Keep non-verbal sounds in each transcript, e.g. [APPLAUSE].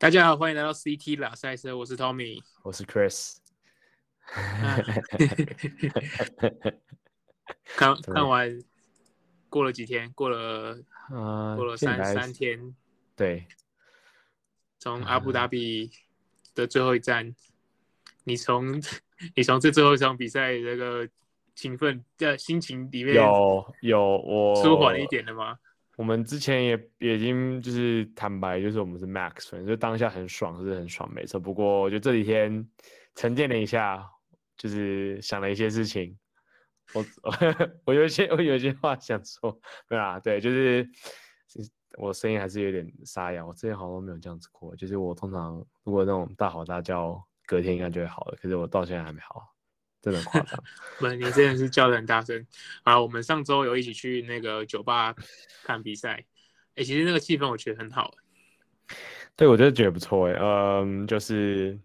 大家好，欢迎来到 CT 拉赛车，我是 Tommy，我是 Chris。看看完，过了几天，过了，呃、过了三三天，对，从阿布达比的最后一站，呃、你从你从这最后一场比赛这个兴奋的心情里面有有我舒缓一点的吗？我们之前也已经就是坦白，就是我们是 Max 粉，就当下很爽，是很爽，没错。不过我觉得这几天沉淀了一下，就是想了一些事情，我 [LAUGHS] 我有些我有些话想说，对啊，对，就是我声音还是有点沙哑，我之前好像没有这样子过，就是我通常如果那种大吼大叫，隔天应该就会好了，可是我到现在还没好。真的夸张，[LAUGHS] 不，你真的是叫得很大声啊！我们上周有一起去那个酒吧看比赛，哎、欸，其实那个气氛我觉得很好。对，我就觉得不错哎，嗯，就是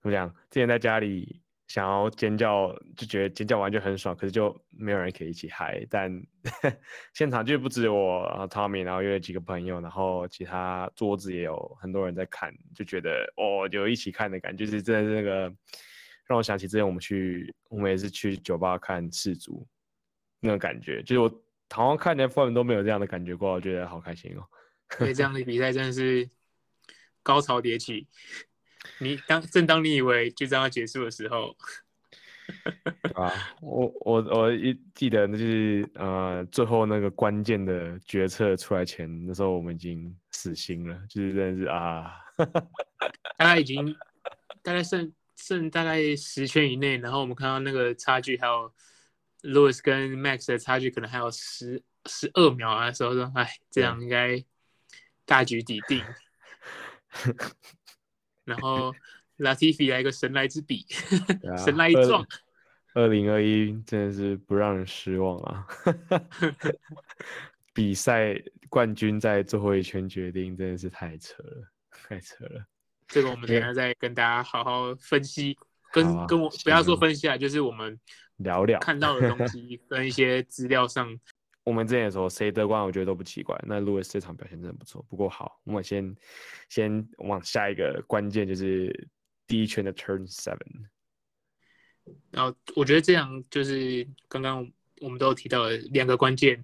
怎么讲，之前在家里想要尖叫，就觉得尖叫完就很爽，可是就没有人可以一起嗨。但 [LAUGHS] 现场就不止我，然后 Tommy，然后又有几个朋友，然后其他桌子也有很多人在看，就觉得哦，有一起看的感觉，就是真的是那个。让我想起之前我们去，我们也是去酒吧看世足，那种感觉，就是我好像看 F1 都没有这样的感觉过，我觉得好开心哦。所以这样的比赛真的是高潮迭起，你当正当你以为就这样要结束的时候，啊，我我我一记得那就是呃最后那个关键的决策出来前，那时候我们已经死心了，就是真的是啊，[LAUGHS] 大概已经大概剩。剩大概十圈以内，然后我们看到那个差距，还有 Lewis 跟 Max 的差距，可能还有十十二秒啊的时候说，哎，这样应该大局已定。然后 [LAUGHS] Latifi 来一个神来之笔，啊、[LAUGHS] 神来一撞。二零二一真的是不让人失望啊！[LAUGHS] 比赛冠军在最后一圈决定，真的是太扯了，太扯了。这个我们等下再跟大家好好分析，跟、啊、跟我不要说分析啊，就是我们聊聊看到的东西 [LAUGHS] 跟一些资料上。我们之前说谁得冠，我觉得都不奇怪。那 Lewis 这场表现真的不错。不过好，我们先先往下一个关键，就是第一圈的 Turn Seven。然后我觉得这样就是刚刚我们都有提到的两个关键，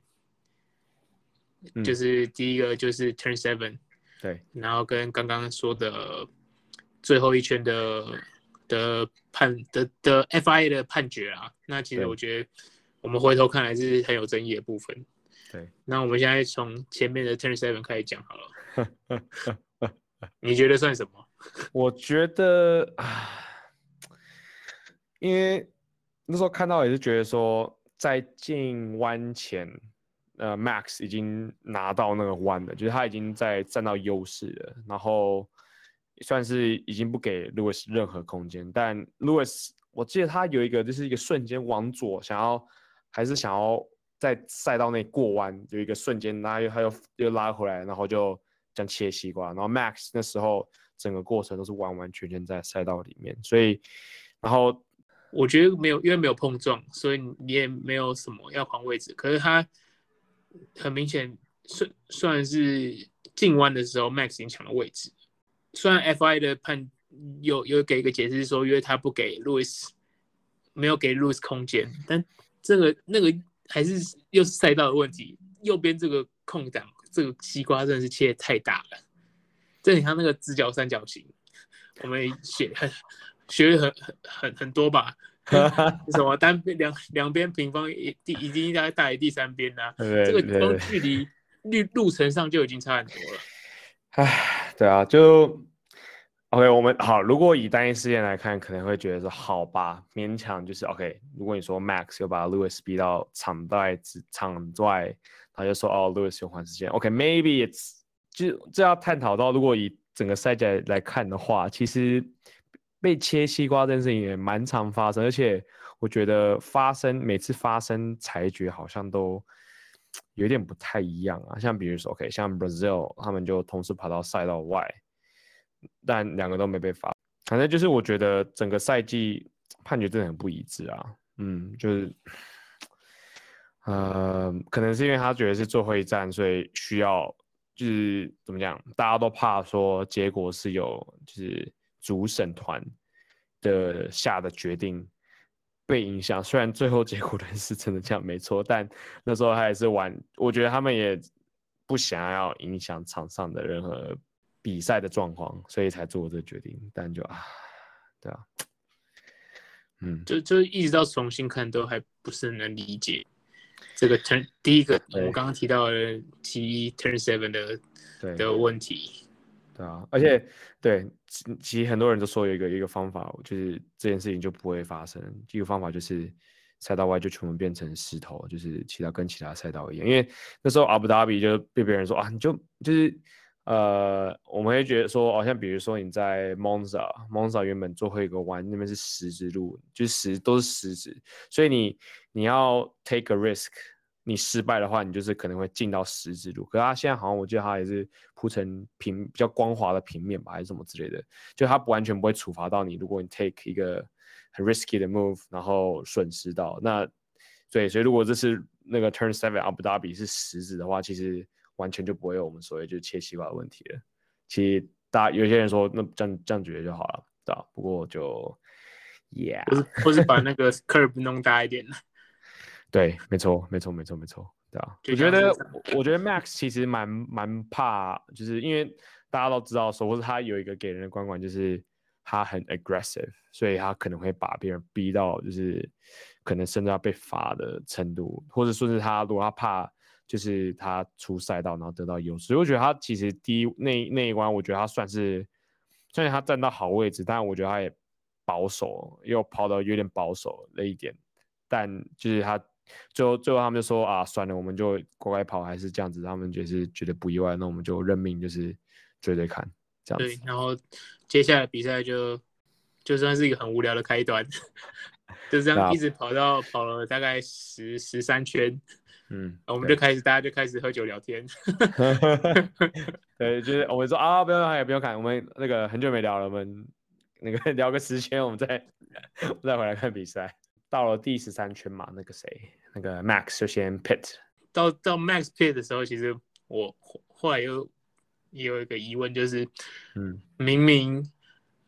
嗯、就是第一个就是 Turn Seven。对，然后跟刚刚说的最后一圈的的判的的 FIA 的判决啊，那其实我觉得我们回头看来是很有争议的部分。对，那我们现在从前面的 Turn Seven 开始讲好了。[LAUGHS] 你觉得算什么？[LAUGHS] 我觉得啊，因为那时候看到也是觉得说，在进弯前。呃，Max 已经拿到那个弯了，就是他已经在占到优势了，然后算是已经不给 Lewis 任何空间。但 Lewis，我记得他有一个就是一个瞬间往左，想要还是想要在赛道内过弯，有一个瞬间，然后他又又拉回来，然后就这样切西瓜。然后 Max 那时候整个过程都是完完全全在赛道里面，所以然后我觉得没有，因为没有碰撞，所以你也没有什么要换位置。可是他。很明显，算算是进弯的时候，Max 已经抢了位置。虽然 FI 的判有有给一个解释说，因为他不给 Lewis 没有给 Lewis 空间，但这个那个还是又是赛道的问题。右边这个空档，这个西瓜真的是切得太大了，这很像那个直角三角形。我们学很学很很很很多吧。[LAUGHS] 什么单边两两边平方一第已经大概大于第三边呢？[LAUGHS] 这个光距离路路程上就已经差很多了。唉，对啊，就 OK。我们好，如果以单一事件来看，可能会觉得说好吧，勉强就是 OK。如果你说 Max 又把 Lewis 逼到场外之场外，他就说哦，Lewis 有缓时间。OK，maybe、okay, it's 就这要探讨到，如果以整个赛季来看的话，其实。被切西瓜这件事情也蛮常发生，而且我觉得发生每次发生裁决好像都有点不太一样啊。像比如说，OK，像 Brazil 他们就同时跑到赛道外，但两个都没被罚。反正就是我觉得整个赛季判决真的很不一致啊。嗯，就是呃，可能是因为他觉得是最后一站，所以需要就是怎么讲，大家都怕说结果是有就是主审团的下的决定被影响。虽然最后结果的是真的这样没错，但那时候他也是玩，我觉得他们也不想要影响场上的任何比赛的状况，所以才做这个决定。但就啊，对啊，嗯，就就一直到重新看都还不是很能理解。这个 turn 第一个，我们刚刚提到的 T turn seven 的的问题，啊，而且对，其实很多人都说有一个一个方法，就是这件事情就不会发生。一个方法就是赛道外就全部变成石头，就是其他跟其他赛道一样。因为那时候阿布达比就被别人说啊，你就就是。呃，我们会觉得说，好像比如说你在 Monza，Monza 原本最后一个弯那边是石子路，就是石都是石子，所以你你要 take a risk，你失败的话，你就是可能会进到石子路。可是他现在好像我记得他也是铺成平比较光滑的平面吧，还是什么之类的，就他完全不会处罚到你，如果你 take 一个很 risky 的 move，然后损失到那，对，所以如果这是那个 Turn Seven Abu Dhabi 是石子的话，其实。完全就不会有我们所谓就切西瓜的问题了。其实大家有些人说，那这样这样觉得就好了，对吧？不过就，Yeah，或是或是把那个 curve 弄大一点。对，没错，没错，没错，没错，对吧？我觉得，我觉得 Max 其实蛮蛮怕，就是因为大家都知道说，或者他有一个给人的观感就是他很 aggressive，所以他可能会把别人逼到就是可能甚至要被罚的程度，或者说是他如果他怕。就是他出赛道，然后得到优势。所以我觉得他其实第一那那一关，我觉得他算是，虽然他站到好位置，但我觉得他也保守，又跑到有点保守了一点。但就是他最后最后他们就说啊，算了，我们就乖乖跑，还是这样子。他们就是觉得不意外，那我们就认命，就是追追看这样子。对，然后接下来比赛就就算是一个很无聊的开端，[LAUGHS] 就这样一直跑到跑了大概十十三圈。嗯，我们就开始，大家就开始喝酒聊天。[LAUGHS] [LAUGHS] 对，就是我们说啊，不用，也不用看，我们那个很久没聊了，我们那个聊个十圈，我们再再回来看比赛。到了第十三圈嘛，那个谁，那个 Max 就先 pit。到到 Max pit 的时候，其实我后来又也有一个疑问，就是，嗯，明明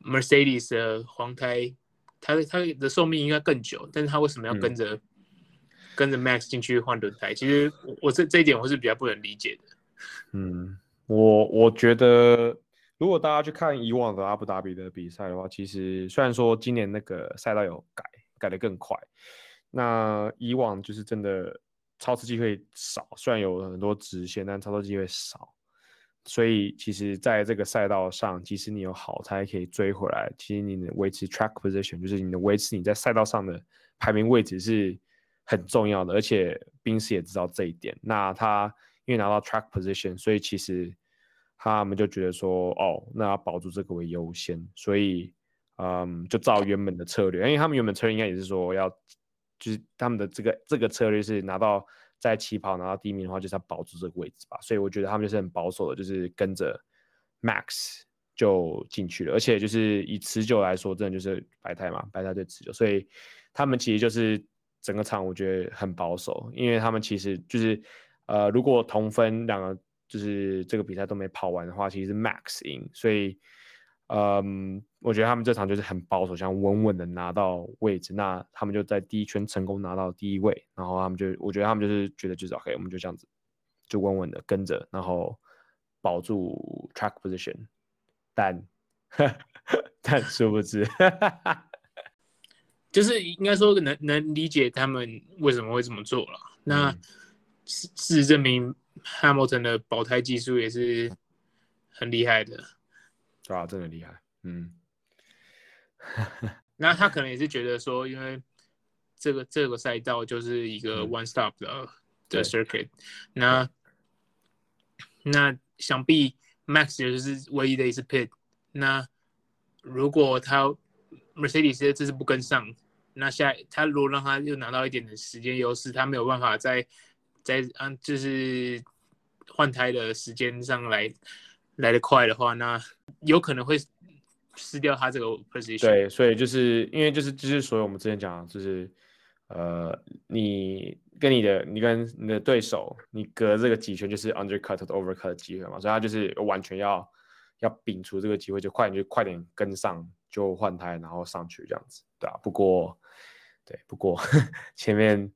Mercedes 的黄胎，它它的寿命应该更久，但是它为什么要跟着？嗯跟着 Max 进去换轮胎，其实我这这一点我是比较不能理解的。嗯，我我觉得如果大家去看以往的阿布达比的比赛的话，其实虽然说今年那个赛道有改，改得更快，那以往就是真的超车机会少，虽然有很多直线，但超车机会少。所以其实在这个赛道上，即使你有好胎可以追回来，其实你的维持 track position 就是你的维持你在赛道上的排名位置是。很重要的，而且宾士也知道这一点。那他因为拿到 track position，所以其实他们就觉得说，哦，那要保住这个为优先，所以嗯，就照原本的策略。因为他们原本策略应该也是说要，就是他们的这个这个策略是拿到在起跑拿到第一名的话，就是要保住这个位置吧。所以我觉得他们就是很保守的，就是跟着 Max 就进去了。而且就是以持久来说，真的就是白胎嘛，白胎最持久，所以他们其实就是。整个场我觉得很保守，因为他们其实就是，呃，如果同分两个就是这个比赛都没跑完的话，其实是 Max 赢，所以，嗯，我觉得他们这场就是很保守，想稳稳的拿到位置，那他们就在第一圈成功拿到第一位，然后他们就，我觉得他们就是觉得就是 OK，我们就这样子，就稳稳的跟着，然后保住 track position，但，[LAUGHS] 但殊不知。就是应该说能能理解他们为什么会这么做了。那事实证明，Hamilton 的保胎技术也是很厉害的。对啊，真的厉害。嗯。[LAUGHS] [LAUGHS] 那他可能也是觉得说，因为这个这个赛道就是一个 one stop 的、嗯、的 circuit 那。那那想必 Max 就是唯一的一次 pit。那如果他 Mercedes 这次不跟上。那下他如果让他又拿到一点的时间优势，他没有办法在在嗯就是换胎的时间上来来得快的话，那有可能会失掉他这个 position。对，所以就是因为就是就是所以我们之前讲就是呃，你跟你的你跟你的对手，你隔这个几圈就是 undercut 和 overcut 的机会嘛，所以他就是完全要要摒除这个机会，就快点就快点跟上，就换胎然后上去这样子，对啊。不过对，不过 [LAUGHS] 前面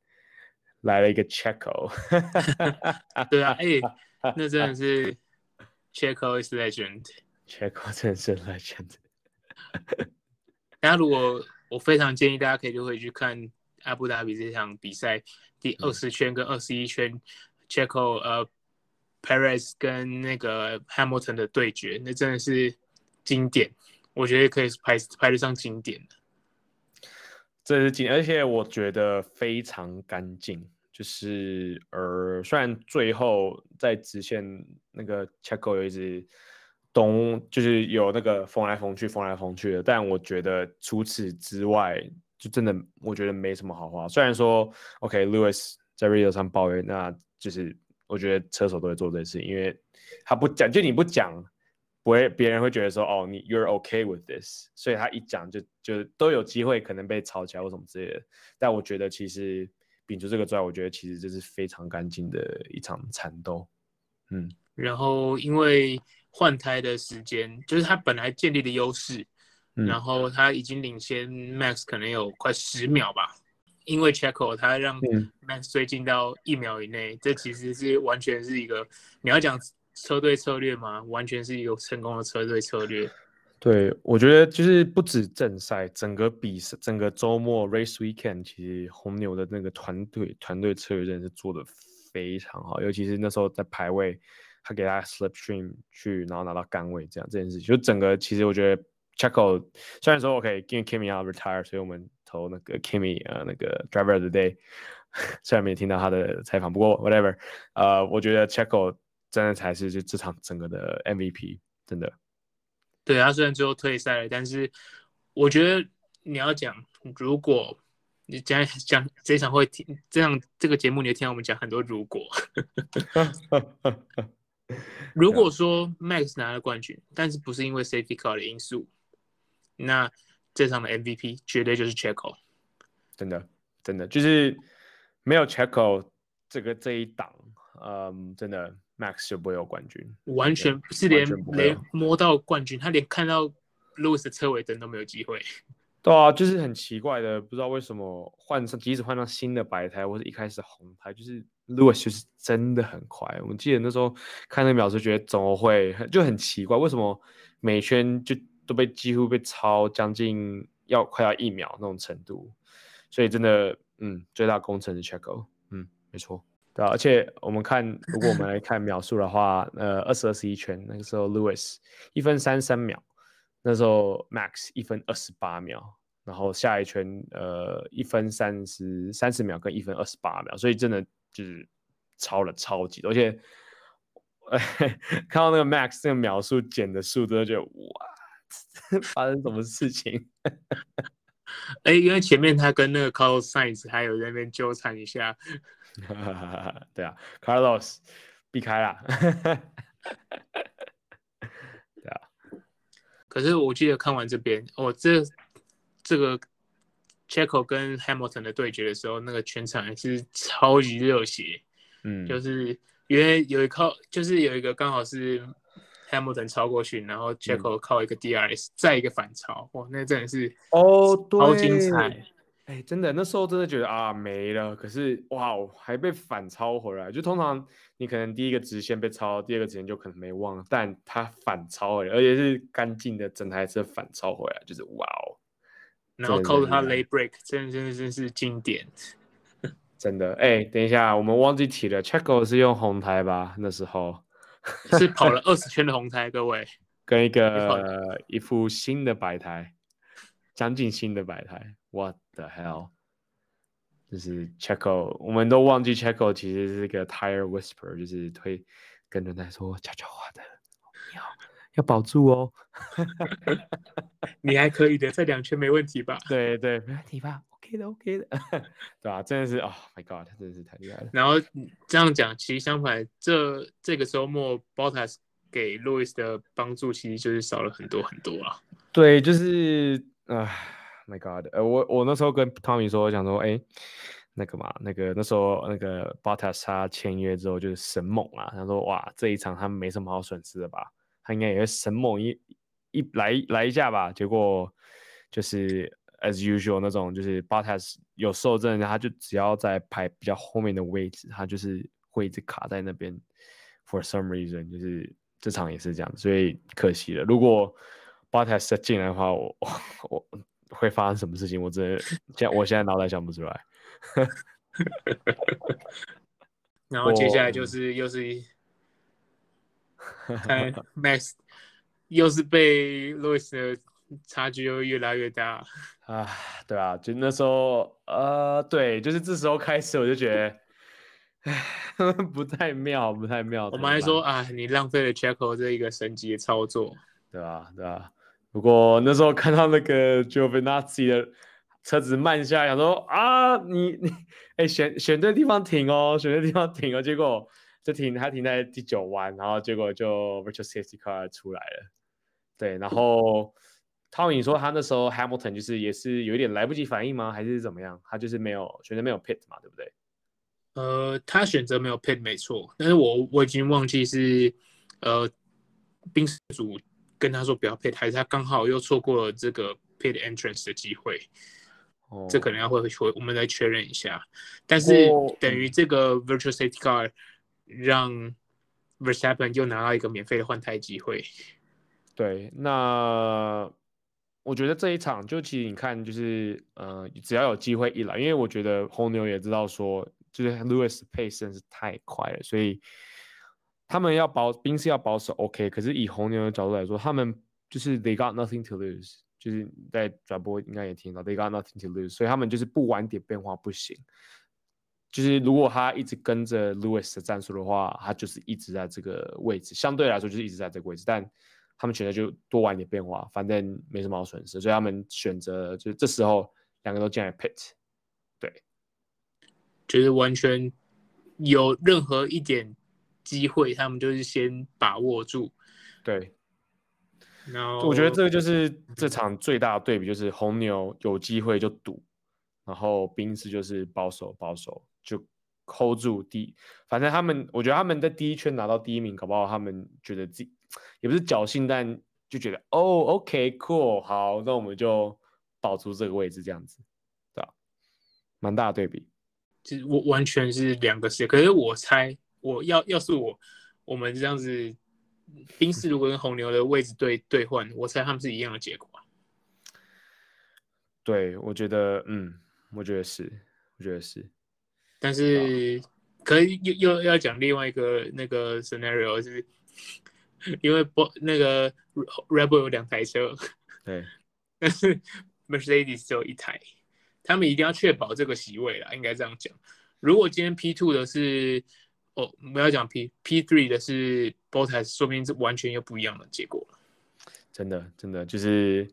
来了一个 Checko，[LAUGHS] 对啊，哎、欸，那真的是 [LAUGHS] Checo is legend，Checo [LAUGHS] 真的是 legend。[LAUGHS] 大家如果我非常建议大家可以就会去看阿布达比这场比赛第二十圈跟二十一圈，Checo 呃 Perez 跟那个 Hamilton 的对决，那真的是经典，我觉得可以排排得上经典的。这是经，而且我觉得非常干净，就是呃虽然最后在直线那个 Checo 有一直。东就是有那个缝来缝去，缝来缝去的，但我觉得除此之外，就真的我觉得没什么好话。虽然说，OK，Lewis、在 radio 上抱怨，那就是我觉得车手都会做这事，因为他不讲，就你不讲，不会别人会觉得说，哦，你 You're okay with this，所以他一讲就就都有机会可能被吵起来或什么之类的。但我觉得其实摒除这个之外，我觉得其实这是非常干净的一场缠斗。嗯，然后因为。换胎的时间就是他本来建立的优势，嗯，然后他已经领先 Max 可能有快十秒吧，因为 Checo 他让 Max 追进到一秒以内，嗯，这其实是完全是一个你要讲车队策略吗？完全是一个成功的车队策略。对，我觉得就是不止正赛，整个比赛，整个周末 Race Weekend，其实红牛的那个团队团队策略真的是做的非常好，尤其是那时候在排位。他给他 slipstream 去，然后拿到杆位，这样这件事情，就整个其实我觉得 Checko 虽然说 OK，因为 Kimi 要 retire，所以我们投那个 Kimi 呃那个 driver of the day，[LAUGHS] 虽然没听到他的采访，不过 whatever，呃，我觉得 Checko 真的才是就这场整个的 MVP，真的。对，他虽然最后退赛了，但是我觉得你要讲，如果你讲讲这场会听这样这个节目，你会听到我们讲很多如果。[LAUGHS] [LAUGHS] 如果说 Max 拿了冠军，但是不是因为 Safety Car 的因素，那这场的 MVP 绝对就是 Checo。真的，真的就是没有 Checo 这个这一档，嗯，真的 Max 就不会有冠军，完全不是连连摸到冠军，他连看到 Lewis 的车尾灯都没有机会。[LAUGHS] 对啊，就是很奇怪的，不知道为什么换上，即使换上新的白胎或者一开始红胎，就是 Lewis 就是真的很快。我记得那时候看那个秒数，觉得怎么会就很奇怪，为什么每圈就都被几乎被超将近要快要一秒那种程度？所以真的，嗯，最大功臣是 Checo，嗯，没错，对啊。而且我们看，如果我们来看秒数的话，呃，二十二十一圈那个时候 Lewis 一分三三秒。那时候 Max 一分二十八秒，然后下一圈呃一分三十三十秒跟一分二十八秒，所以真的就是超了超级多，而且看到那个 Max 那个秒数减的速度，就哇，[LAUGHS] 发生什么事情？[LAUGHS] 哎，因为前面他跟那个 Carlos Sainz 还有在那边纠缠一下，[LAUGHS] 对啊，Carlos 避开了。可是我记得看完这边，哦，这这个 Checo 跟 Hamilton 的对决的时候，那个全场还是超级热血，嗯，就是因为有一靠，就是有一个刚好是 Hamilton 超过去，然后 Checo 靠一个 DRS、嗯、再一个反超，哇，那真的是哦，超精彩。哎，真的，那时候真的觉得啊没了，可是哇，还被反超回来。就通常你可能第一个直线被超，第二个直线就可能没忘，但他反超回来，而且是干净的整台车反超回来，就是哇哦。然后靠着他 late break，真的真的真是经典。[LAUGHS] 真的，哎，等一下，我们忘记提了，Checo 是用红胎吧？那时候 [LAUGHS] 是跑了 [LAUGHS] 二十圈的红胎，各位，跟一个一副新的白胎，将近新的白胎。What the hell？就是 Checo，我们都忘记 Checo 其实是个 tire whisperer，就是推跟轮胎说悄悄话的，要要保住哦。[LAUGHS] 你还可以的，这两圈没问题吧？对对，没问题吧？OK 的，OK 的，[LAUGHS] 对吧？真的是，Oh my God，真的是太厉害了。然后这样讲，其实相反，这这个周末 Bottas 给 Louis 的帮助其实就是少了很多很多啊。对，就是啊。My God，呃，我我那时候跟 Tommy 说，我想说，哎，那个嘛，那个那时候那个 Bottas 他签约之后就是神猛啊，他说哇这一场他没什么好损失的吧，他应该也会神猛一一来来一下吧，结果就是 as usual 那种就是 Bottas 有受伤，他就只要在排比较后面的位置，他就是会一直卡在那边 for some reason，就是这场也是这样，所以可惜了。如果 Bottas 进来的话，我我会发生什么事情？我真的现我现在脑袋想不出来。[LAUGHS] 然后接下来就是又是看 [LAUGHS] Max，又是被 Lewis 的差距又越来越大啊！对啊，就那时候呃，对，就是这时候开始我就觉得，唉，[LAUGHS] 不太妙，不太妙。我们还说啊，你浪费了 Checko 这一个神级的操作，对啊，对啊。不过那时候看到那个 Giovinazzi 的。车子慢下来，想说啊，你你哎、欸，选选对地方停哦，选对地方停哦，结果就停，他停在第九弯，然后结果就 virtual safety car 出来了。对，然后 Tommy 说他那时候 Hamilton 就是也是有一点来不及反应吗？还是怎么样？他就是没有选择没有 pit 嘛，对不对？呃，他选择没有 pit 没错，但是我我已经忘记是呃，冰室组跟他说不要 pit，还是他刚好又错过了这个 pit entrance 的机会。Oh. 这可能要会会，我们来确认一下。但是等于这个 virtual safety car 让 Verstappen 又拿到一个免费的换胎机会。对，那我觉得这一场就其实你看，就是呃，只要有机会一来，因为我觉得红牛也知道说，就是 Lewis pace 真是太快了，所以他们要保，宾士要保守 OK。可是以红牛的角度来说，他们就是 they got nothing to lose。就是在转播应该也听到，They got nothing to lose，所以他们就是不晚点变化不行。就是如果他一直跟着 Lewis 的战术的话，他就是一直在这个位置，相对来说就是一直在这个位置。但他们选择就多晚点变化，反正没什么好损失，所以他们选择就是这时候两个都进来 pit，对，就是完全有任何一点机会，他们就是先把握住，对。然后我觉得这个就是这场最大的对比，就是红牛有机会就赌，然后宾士就是保守保守就 hold 住第，反正他们我觉得他们在第一圈拿到第一名，搞不好他们觉得自己也不是侥幸，但就觉得哦，OK cool，好，那我们就保住这个位置这样子，对吧？蛮大的对比，其实我完全是两个世界，可是我猜我要要是我我们这样子。冰室如果跟红牛的位置对兑换，我猜他们是一样的结果。对，我觉得，嗯，我觉得是，我觉得是。但是，可以又又要讲另外一个那个 scenario 是，[LAUGHS] 因为不那个 Red Bull 有两台车，对，[LAUGHS] 但是 Mercedes 只有一台，他们一定要确保这个席位啦，应该这样讲。如果今天 P two 的是。哦，我们要讲 P P three 的是 Bottas，说明是完全又不一样的结果。真的，真的就是，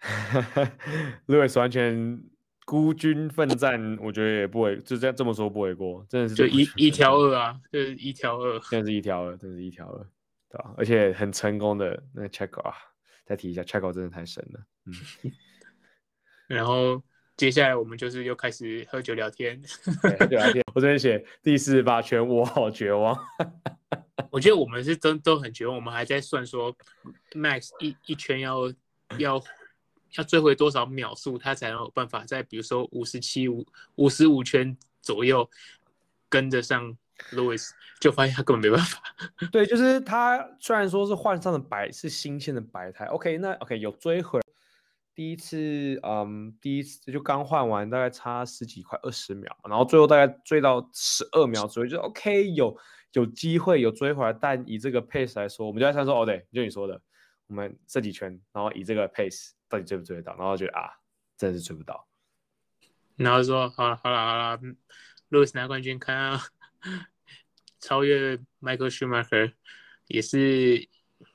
[LAUGHS] Lewis 完全孤军奋战，我觉得也不为就这样这么说不为过，真的是就一一条二啊，就是一条二，真的是一条二，真的是一条二，对吧？而且很成功的那个 Checo 啊，再提一下 Checo 真的太神了，嗯，[LAUGHS] 然后。接下来我们就是又开始喝酒聊天，[LAUGHS] 对，聊天。我这边写第四十八圈，我好绝望。[LAUGHS] 我觉得我们是真都很绝望，我们还在算说，Max 一一圈要要要追回多少秒数，他才能有办法在比如说五十七五五十五圈左右跟得上 Lewis，就发现他根本没办法。[LAUGHS] 对，就是他虽然说是换上的白是新鲜的白胎，OK，那 OK 有追回。第一次，嗯，第一次就刚换完，大概差十几块二十秒，然后最后大概追到十二秒左右，就 OK，有有机会有追回来，但以这个 pace 来说，我们就在想说，哦对，就你说的，我们这几圈，然后以这个 pace 到底追不追得到，然后觉得啊，真的是追不到，然后说好了好了好了，Lewis 拿冠军，看啊，[LAUGHS] 超越 Michael Schumacher，也是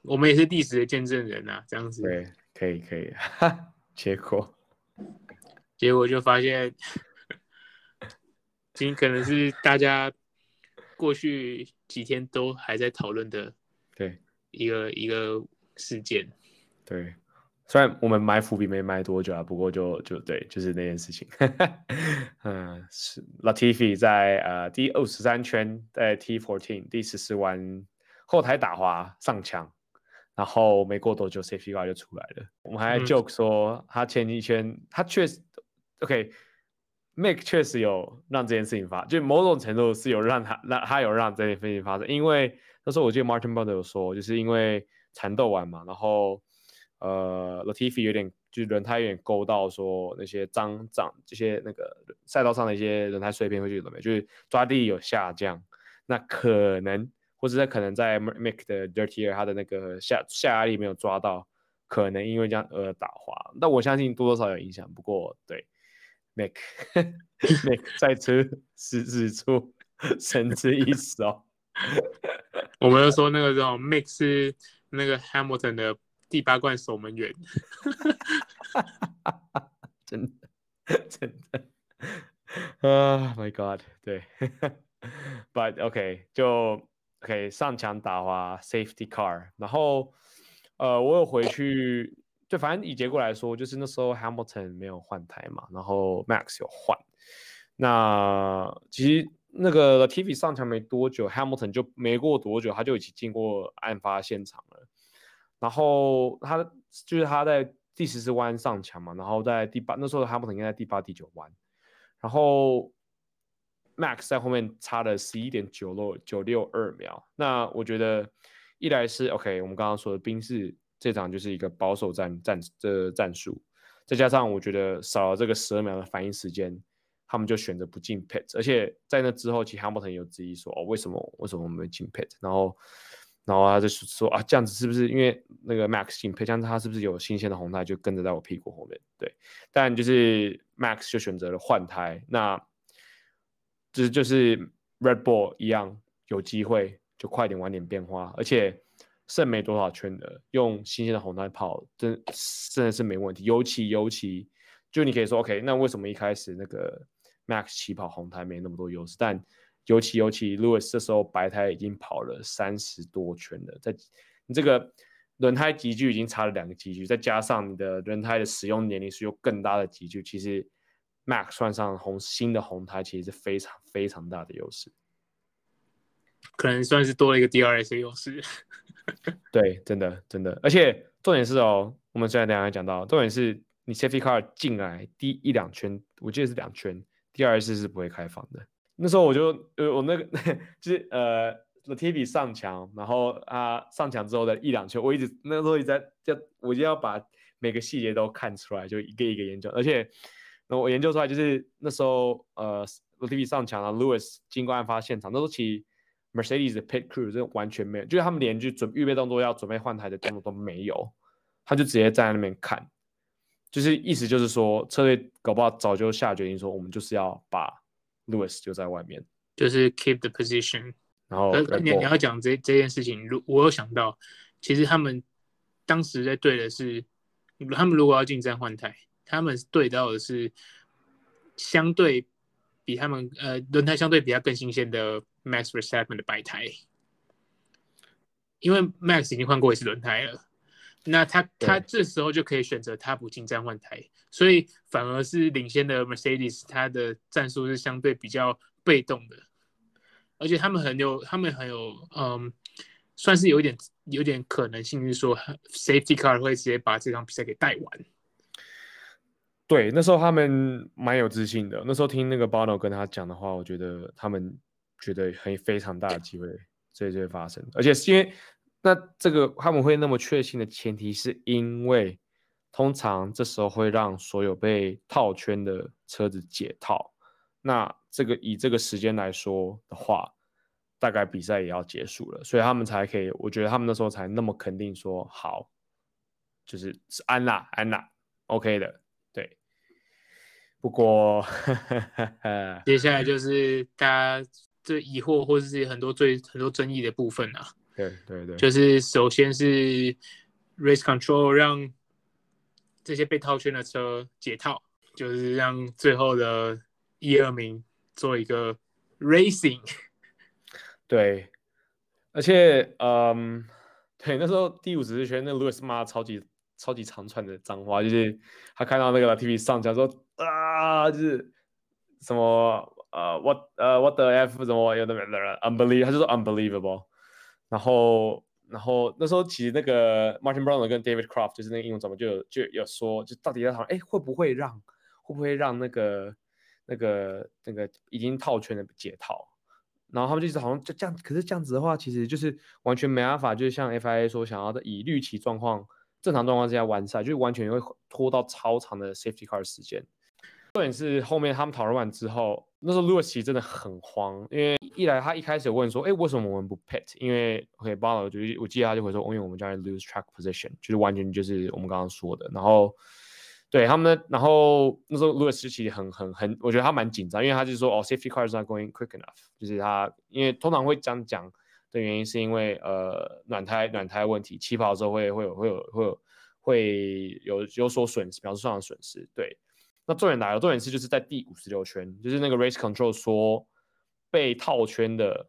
我们也是历史的见证人啊，这样子。对。可以可以，哈，[LAUGHS] 结果结果就发现，今可能是大家过去几天都还在讨论的，对一个一个事件，对，虽然我们埋伏笔没埋多久啊，不过就就对，就是那件事情。[LAUGHS] 嗯，是 Latifi 在呃第二十三圈在 T fourteen 第十四弯后台打滑上墙，然后没过多久 Safety Car 就出来了。我们还在 joke 说他前一圈、嗯、他确实 OK，Make 确实有让这件事情发，就某种程度是有让他让他有让这件事情发生，因为那时候我记得 Martin Brundle 有说，就是因为缠斗完嘛，然后。呃，Latifi 有点就是轮胎有点勾到，说那些脏脏这些那个赛道上的一些轮胎碎片会去怎么样？就是抓地力有下降，那可能或者在可能在 Mick 的 Dirty Air 它的那个下下压力没有抓到，可能因为这样而打滑。但我相信多多少少有影响。不过对 Mick [LAUGHS] Mick 再次使使出神之一手。[LAUGHS] 我们又说那个叫 Mick 是那个 Hamilton 的。第八冠守门员，[LAUGHS] 真的 [LAUGHS] 真的啊、My God，对，But OK，就 OK 上墙打滑，Safety Car，然后呃，我有回去，就反正以结果来说，就是那时候 Hamilton 没有换胎嘛，然后 Max 有换。那其实那个 Tivi 上墙没多久，Hamilton 就没过多久，他就已经经过案发现场了。然后他就是他在第十四弯上墙嘛，然后在第八那时候哈姆顿应该在第八第九弯，然后 Max 在后面差了十一点九六九六二秒。那我觉得一来是 OK，我们刚刚说的冰士这场就是一个保守战战的战术，再加上我觉得少了这个十二秒的反应时间，他们就选择不进 pit，而且在那之后，其实哈姆顿有质疑说哦，为什么为什么我们没进 pit，然后。然后他就说啊，这样子是不是因为那个 Max 进配枪，他是不是有新鲜的红胎就跟着在我屁股后面？对，但就是 Max 就选择了换胎，那就是就是 Red Bull 一样有机会就快点晚点变化，而且剩没多少圈的，用新鲜的红胎跑真真的是没问题。尤其尤其就你可以说 OK，那为什么一开始那个 Max 起跑红胎没那么多优势？但尤其尤其，Lewis 这时候白胎已经跑了三十多圈了，在你这个轮胎集距已经差了两个集距，再加上你的轮胎的使用年龄是有更大的集距，其实 Max 算上红新的红胎，其实是非常非常大的优势，可能算是多了一个 DRS 的优势。[LAUGHS] 对，真的真的，而且重点是哦，我们现在等下讲到，重点是你 Safety Car 进来第一两圈，我记得是两圈，DRS 是不会开放的。那时候我就呃我那个 [LAUGHS] 就是呃 Latifi 上墙，然后他上墙之后的一两圈，我一直那时候一直在就我就要把每个细节都看出来，就一个一个研究。而且那我研究出来就是那时候呃 Latifi 上墙了，Lewis 经过案发现场，那时候其实 Mercedes 的 Pit Crew 就完全没有，就是他们连就准预备动作要准备换胎的动作都没有，他就直接站在那边看，就是意思就是说车队搞不好早就下决定说我们就是要把。Lewis 就在外面，就是 keep the position。然后你你要讲这这件事情，如我有想到，其实他们当时在对的是，他们如果要进站换胎，他们对到的是相对比他们呃轮胎相对比较更新鲜的 Max Verstappen 的白胎，因为 Max 已经换过一次轮胎了。那他他这时候就可以选择他不进站换胎，所以反而是领先的 Mercedes，他的战术是相对比较被动的，而且他们很有他们很有嗯，算是有一点有点可能性就是说 Safety Car 会直接把这场比赛给带完。对，那时候他们蛮有自信的。那时候听那个 Bono 跟他讲的话，我觉得他们觉得很非常大的机会这就会发生，而且是因为。那这个他们会那么确信的前提，是因为通常这时候会让所有被套圈的车子解套。那这个以这个时间来说的话，大概比赛也要结束了，所以他们才可以。我觉得他们那时候才那么肯定说好，就是是安娜安娜，OK 的。对。不过 [LAUGHS] 接下来就是大家最疑惑或者是很多最很多争议的部分啊。对对对，就是首先是 race control 让这些被套圈的车解套，就是让最后的一二名做一个 racing。对，而且嗯，对，那时候第五十圈那 Lewis 妈超级超级长串的脏话，就是他看到那个 TV 上讲说啊，就是什么呃 what 呃 what the f 什么有的没的 unbelievable，他就说 unbelievable，然后然后那时候其实那个 Martin Brown 跟 David Croft 就是那个英文怎么就就有说，就到底要讨论哎会不会让会不会让那个那个那个已经套圈的解套？然后他们就一直好像就这样，可是这样子的话，其实就是完全没办法，就是像 FIA 说想要的以绿旗状况、正常状况之下完赛，就是完全会拖到超长的 Safety Car 时间。重点是后面他们讨论完之后，那时候 Lewis 其实真的很慌，因为一来他一开始问说，哎，为什么我们不 Pit？因为 OK，巴尔就我记得他就会说，因为我们将来 lose track position，就是完全就是我们刚刚说的，然后。对他们，然后那时候 Lewis 其实很很很，我觉得他蛮紧张，因为他就说哦，safety car is not going quick enough，就是他因为通常会这样讲的原因是因为呃暖胎暖胎问题，起跑的时候会会有会有会有会有有所损失，表示上的损失。对，那重点来了，重点是就是在第五十六圈，就是那个 race control 说被套圈的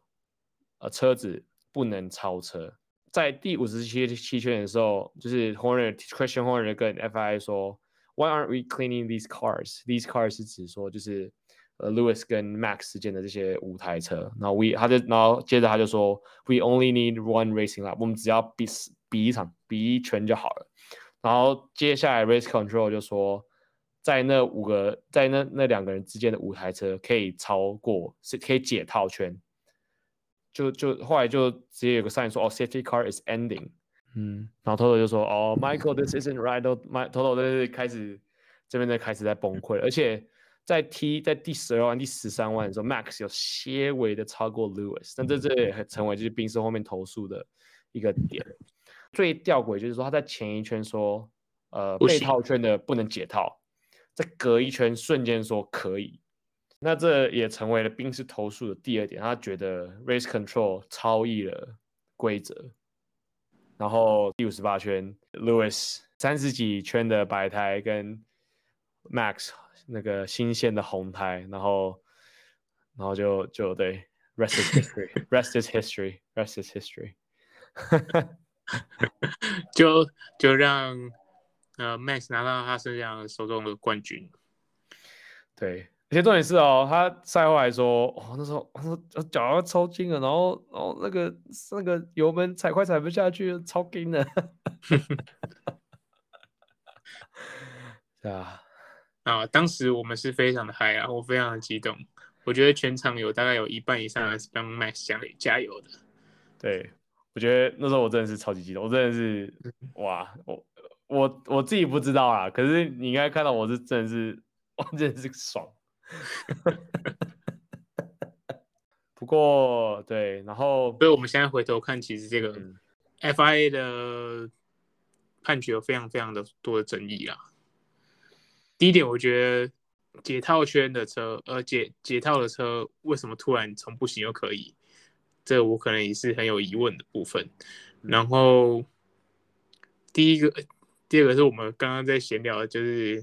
呃车子不能超车，在第五十七七圈的时候，就是 Horner Christian Horner 跟 FIA 说。Why aren't we cleaning these cars? These cars 是指说就是呃 Lewis 跟 Max 之间的这些五台车。然后 we 他就然后接着他就说 We only need one racing lap，我们只要比比一场比一圈就好了。然后接下来 Race Control 就说在那五个在那那两个人之间的五台车可以超过是可以解套圈。就就后来就直接有个 sign 说哦 Safety car is ending。嗯，然后 Toto 就说：“哦，Michael，this isn't right。”都 Toto 在开始这边在开始在崩溃，而且在 T 在第十二弯、第十三弯的时候，Max 有些微的超过 Lewis，但这这也成为就是宾士后面投诉的一个点。最吊诡就是说他在前一圈说，呃，被套圈的不能解套，在隔一圈瞬间说可以，那这也成为了宾士投诉的第二点，他觉得 Race Control 超越了规则。然后第五十八圈，Lewis 三十几圈的白胎跟 Max 那个新鲜的红胎，然后然后就就对，rest is history，rest [LAUGHS] is history，rest is history，[LAUGHS] 就就让呃 Max 拿到他身上手中的冠军，对。而且重点是哦，他赛后还说，哦，那时候我说脚要抽筋了，然后然后那个那个油门踩快踩不下去，超筋的。对 [LAUGHS] 啊，[LAUGHS] 啊，当时我们是非常的嗨啊，我非常的激动，我觉得全场有大概有一半以上是帮 Max 加加油的。对，我觉得那时候我真的是超级激动，我真的是哇，我我我自己不知道啊，可是你应该看到我是真的是，我真的是爽。[LAUGHS] 不过，对，然后，所以我们现在回头看，其实这个 FIA 的判决有非常非常的多的争议啊。第一点，我觉得解套圈的车，呃，解解套的车为什么突然从不行又可以？这个我可能也是很有疑问的部分。然后，第一个，第二个是我们刚刚在闲聊的，就是。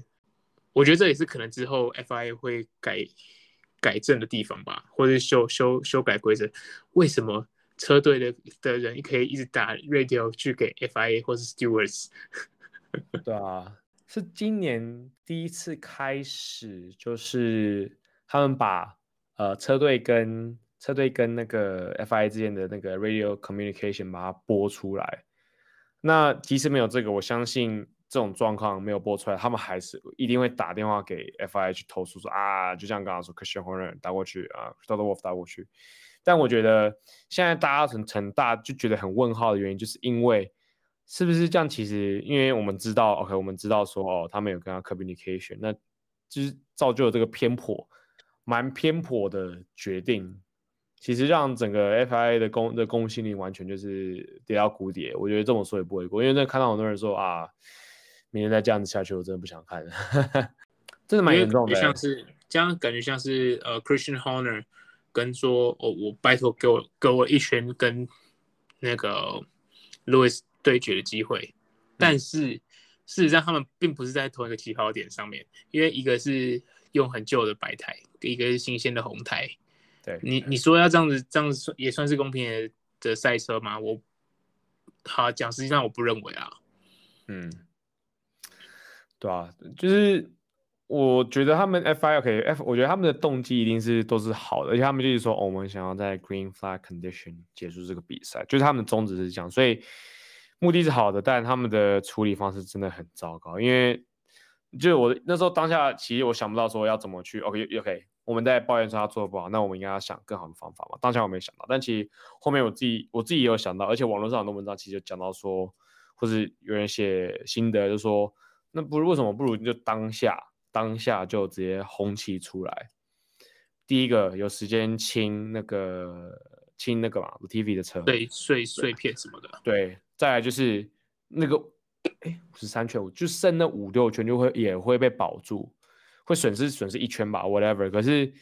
我觉得这也是可能之后 FIA 会改改正的地方吧，或者修修修改规则。为什么车队的的人可以一直打 radio 去给 FIA 或是 stewards？[LAUGHS] 对啊，是今年第一次开始，就是他们把呃车队跟车队跟那个 FIA 之间的那个 radio communication 把它播出来。那即使没有这个，我相信。这种状况没有播出来，他们还是一定会打电话给 FI 去投诉说啊，就像刚刚说，Christian Horner 打过去啊，Toto Wolff 打过去。但我觉得现在大家很很大就觉得很问号的原因，就是因为是不是这样？其实因为我们知道，OK，我们知道说哦，他们有跟他 communication，那就是造就了这个偏颇、蛮偏颇的决定。其实让整个 FIA 的公的公信力完全就是跌到谷底。我觉得这么说也不为过，因为那看到很多人说啊。明天再这样子下去，我真的不想看了，真的蛮严重的。像是这样，感觉像是呃，Christian Horner 跟说，哦，我拜托给我给我一圈跟那个 Lewis 对决的机会，但是、嗯、事实上他们并不是在同一个起跑点上面，因为一个是用很旧的白台，一个是新鲜的红胎。对你，你说要这样子，这样子也算是公平的的赛车吗？我好讲，实际上我不认为啊。嗯。对啊，就是我觉得他们 FIA 可以 F，我觉得他们的动机一定是都是好的，而且他们就是说，哦，我们想要在 Green Flag Condition 结束这个比赛，就是他们的宗旨是这样，所以目的是好的，但他们的处理方式真的很糟糕，因为就是我那时候当下其实我想不到说要怎么去 OK OK，我们在抱怨说他做的不好，那我们应该要想更好的方法嘛。当下我没想到，但其实后面我自己我自己也有想到，而且网络上很多文章其实就讲到说，或是有人写心得就说。那不如为什么不如就当下当下就直接红旗出来？第一个有时间清那个清那个嘛，Latifi 的车，对，碎碎片什么的。对，再来就是那个哎，五十三圈五，就剩那五六圈就会也会被保住，会损失损失一圈吧，whatever。可是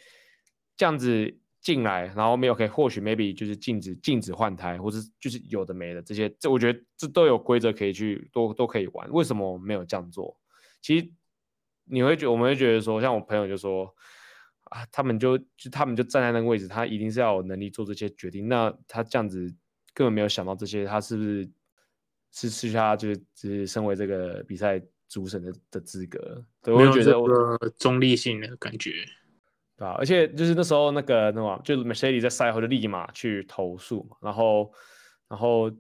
这样子。进来，然后没有可以，或许 maybe 就是禁止禁止换胎，或者就是有的没的这些，这我觉得这都有规则可以去都都可以玩。为什么没有这样做？其实你会觉我们会觉得说，像我朋友就说啊，他们就就他们就站在那个位置，他一定是要有能力做这些决定。那他这样子根本没有想到这些，他是不是是失去他就是只是身为这个比赛主审的的资格？对，我觉得我中立性的感觉。对啊，而且就是那时候那个那么，就是 Mercedes 在赛后就立马去投诉嘛，然后，然后，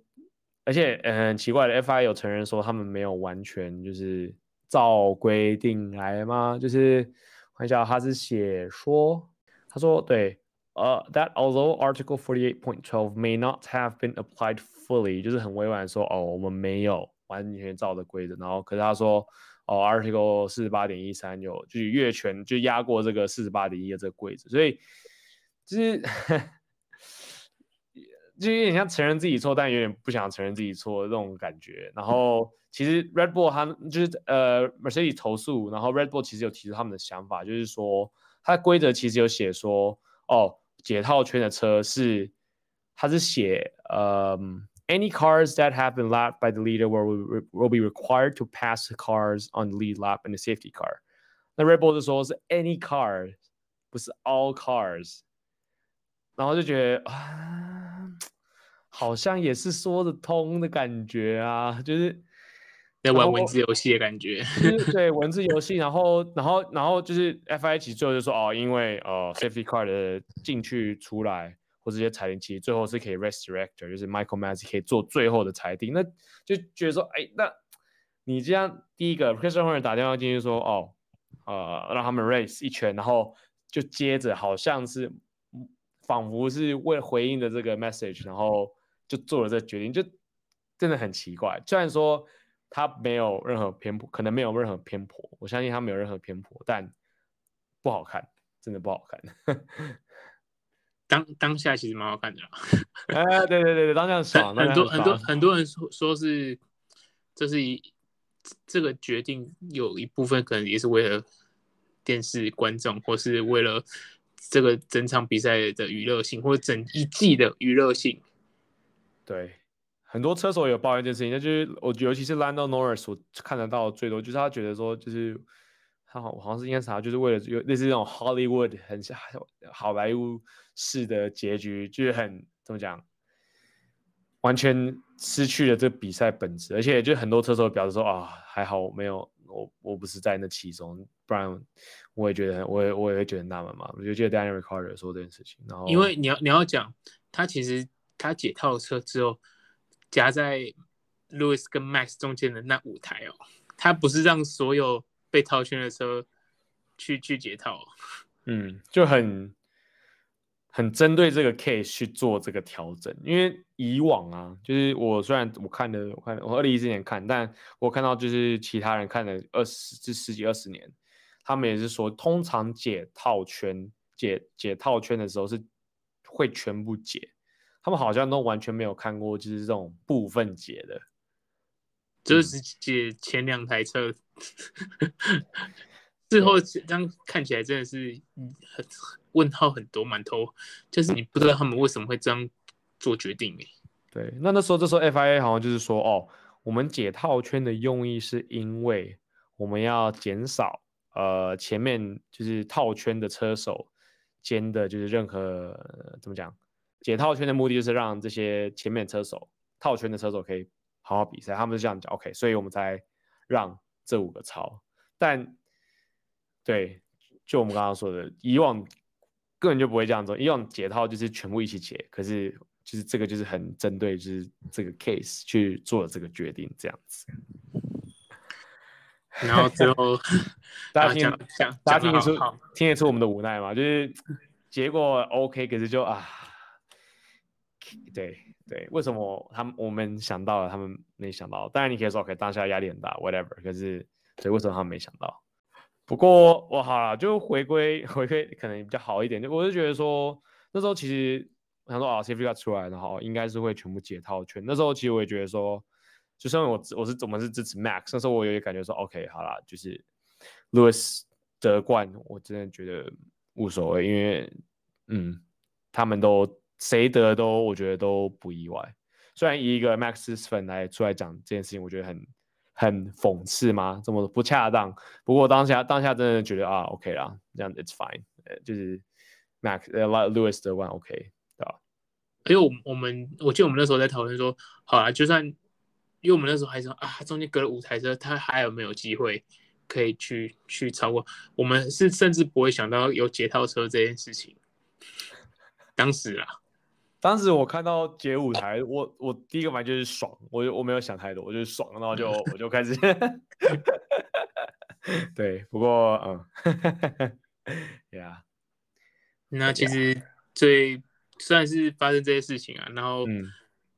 而且嗯，很奇怪的，FIA 有承认说他们没有完全就是照规定来吗？就是看一下，他是写说，他说对，呃、uh,，that although Article forty eight point twelve may not have been applied fully，就是很委婉说，哦，我们没有完全照的规则，然后可是他说。哦，Article 四十八点一三有就是越权就压过这个四十八点一的这个规则，所以就是 [LAUGHS] 就有点像承认自己错，但有点不想承认自己错的这种感觉。然后 [LAUGHS] 其实 Red Bull 他就是呃 Mercedes 投诉，然后 Red Bull 其实有提出他们的想法，就是说它的规则其实有写说，哦，解套圈的车是它是写呃。Any cars that have been lapped by the leader will will be required to pass the cars on the lead lap in the safety car。那 Red Bull 就说是 any car，不是 all cars。然后就觉得啊，好像也是说得通的感觉啊，就是在玩文字游戏的感觉。对，文字游戏，然后然后然后就是 [SIGHS] [LAUGHS] FIA 最后就说哦，因为呃 safety car 的进去出来。 或这些裁定，其实最后是可以 race director，就是 Michael Mas 可以做最后的裁定。那就觉得说，哎，那你这样第一个 Christian Horner 打电话进去说，哦，呃，让他们 race 一圈，然后就接着好像是仿佛是为了回应的这个 message，然后就做了这个决定，就真的很奇怪。虽然说他没有任何偏颇，可能没有任何偏颇，我相信他没有任何偏颇，但不好看，真的不好看。当当下其实蛮好看的，[LAUGHS] 哎，对对对对，当下爽。很多很多很多人说说是，这是一这个决定有一部分可能也是为了电视观众，或是为了这个整场比赛的娱乐性，或者整一季的娱乐性。对，很多车手有抱怨这件事情，那就是我尤其是 Lando Norris 我看得到最多，就是他觉得说就是。他好，好像是应该啥，就是为了有类似这种 Hollywood 很像好莱坞式的结局，就是很怎么讲，完全失去了这比赛本质，而且就很多车手表示说啊，还好我没有我，我不是在那其中，不然我也觉得，我也我也会觉得纳闷嘛。我就记得 Daniel Ricciardo 说这件事情，然后因为你要你要讲，他其实他解套车之后夹在 Lewis 跟 Max 中间的那五台哦，他不是让所有。被套圈的车去去解套，嗯，就很很针对这个 case 去做这个调整。因为以往啊，就是我虽然我看的，我看我二零一四年看，但我看到就是其他人看了二十至十几二十年，他们也是说，通常解套圈解解套圈的时候是会全部解，他们好像都完全没有看过就是这种部分解的。就是解前两台车，[LAUGHS] [LAUGHS] 最后这样看起来真的是很问号很多，满头就是你不知道他们为什么会这样做决定诶。对，那那时候这时候 FIA 好像就是说，哦，我们解套圈的用意是因为我们要减少呃前面就是套圈的车手间的，就是任何、怎么讲，解套圈的目的就是让这些前面车手套圈的车手可以。好好比赛，他们是这样讲，OK，所以我们才让这五个超。但对，就我们刚刚说的，以往根本就不会这样做，以往解套就是全部一起解，可是就是这个就是很针对就是这个 case 去做了这个决定这样子。然后最后 [LAUGHS] 大家听，大家听得出听得出我们的无奈吗？就是结果 OK，可是就啊，对对，为什么他们我们想到了，他们没想到？当然你可以说 OK，当下压力很大，whatever。可是所以为什么他们没想到？不过我好了，就回归 [LAUGHS] 回归可能比较好一点。就我就觉得说那时候其实我想说啊，Safety Cut 出来，然后应该是会全部解套圈。那时候其实我也觉得说。就算我我是怎么是支持 Max，那时候我有感觉说，OK，好啦，就是 Lewis 得冠，我真的觉得无所谓，因为嗯，他们都谁得都我觉得都不意外。虽然以一个 Max 粉来出来讲这件事情，我觉得很很讽刺吗，这么不恰当。不过当下当下真的觉得啊，OK 啦，这样 It's fine，就是 Max 呃 Lewis 的 one OK 对吧？因为我我们我记得我们那时候在讨论说，好啦，就算。因为我们那时候还说啊，中间隔了五台车，他还有没有机会可以去去超过？我们是甚至不会想到有解套车这件事情。当时啊，当时我看到街舞台，我我第一个反应就是爽，我我没有想太多，我就是爽，然后就我就开始。[LAUGHS] 对，不过嗯，[LAUGHS] Yeah，[LAUGHS] 那其实最算是发生这些事情啊，然后、嗯、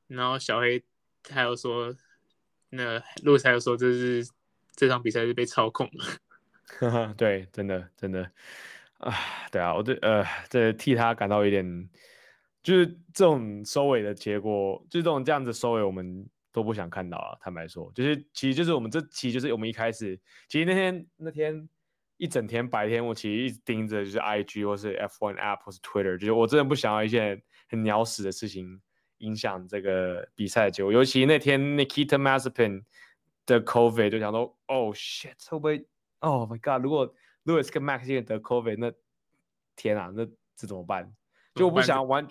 然后小黑他又说。那路才又说，这是这场比赛是被操控了。对，真的真的啊，对啊，我对呃，这替他感到有点，就是这种收尾的结果，就是这种这样子收尾，我们都不想看到啊。坦白说，就是其实就是我们这期就是我们一开始，其实那天那天一整天白天，我其实一直盯着就是 IG 或是 F one App 或是 Twitter，就是我真的不想要一件很鸟屎的事情。影响这个比赛的结果，尤其那天 Nikita Mazepin 的 COVID 就想说，Oh shit，会不会？Oh my god，如果 Lewis 跟 Max 也得 COVID，那天啊，那这怎么办？就我不想完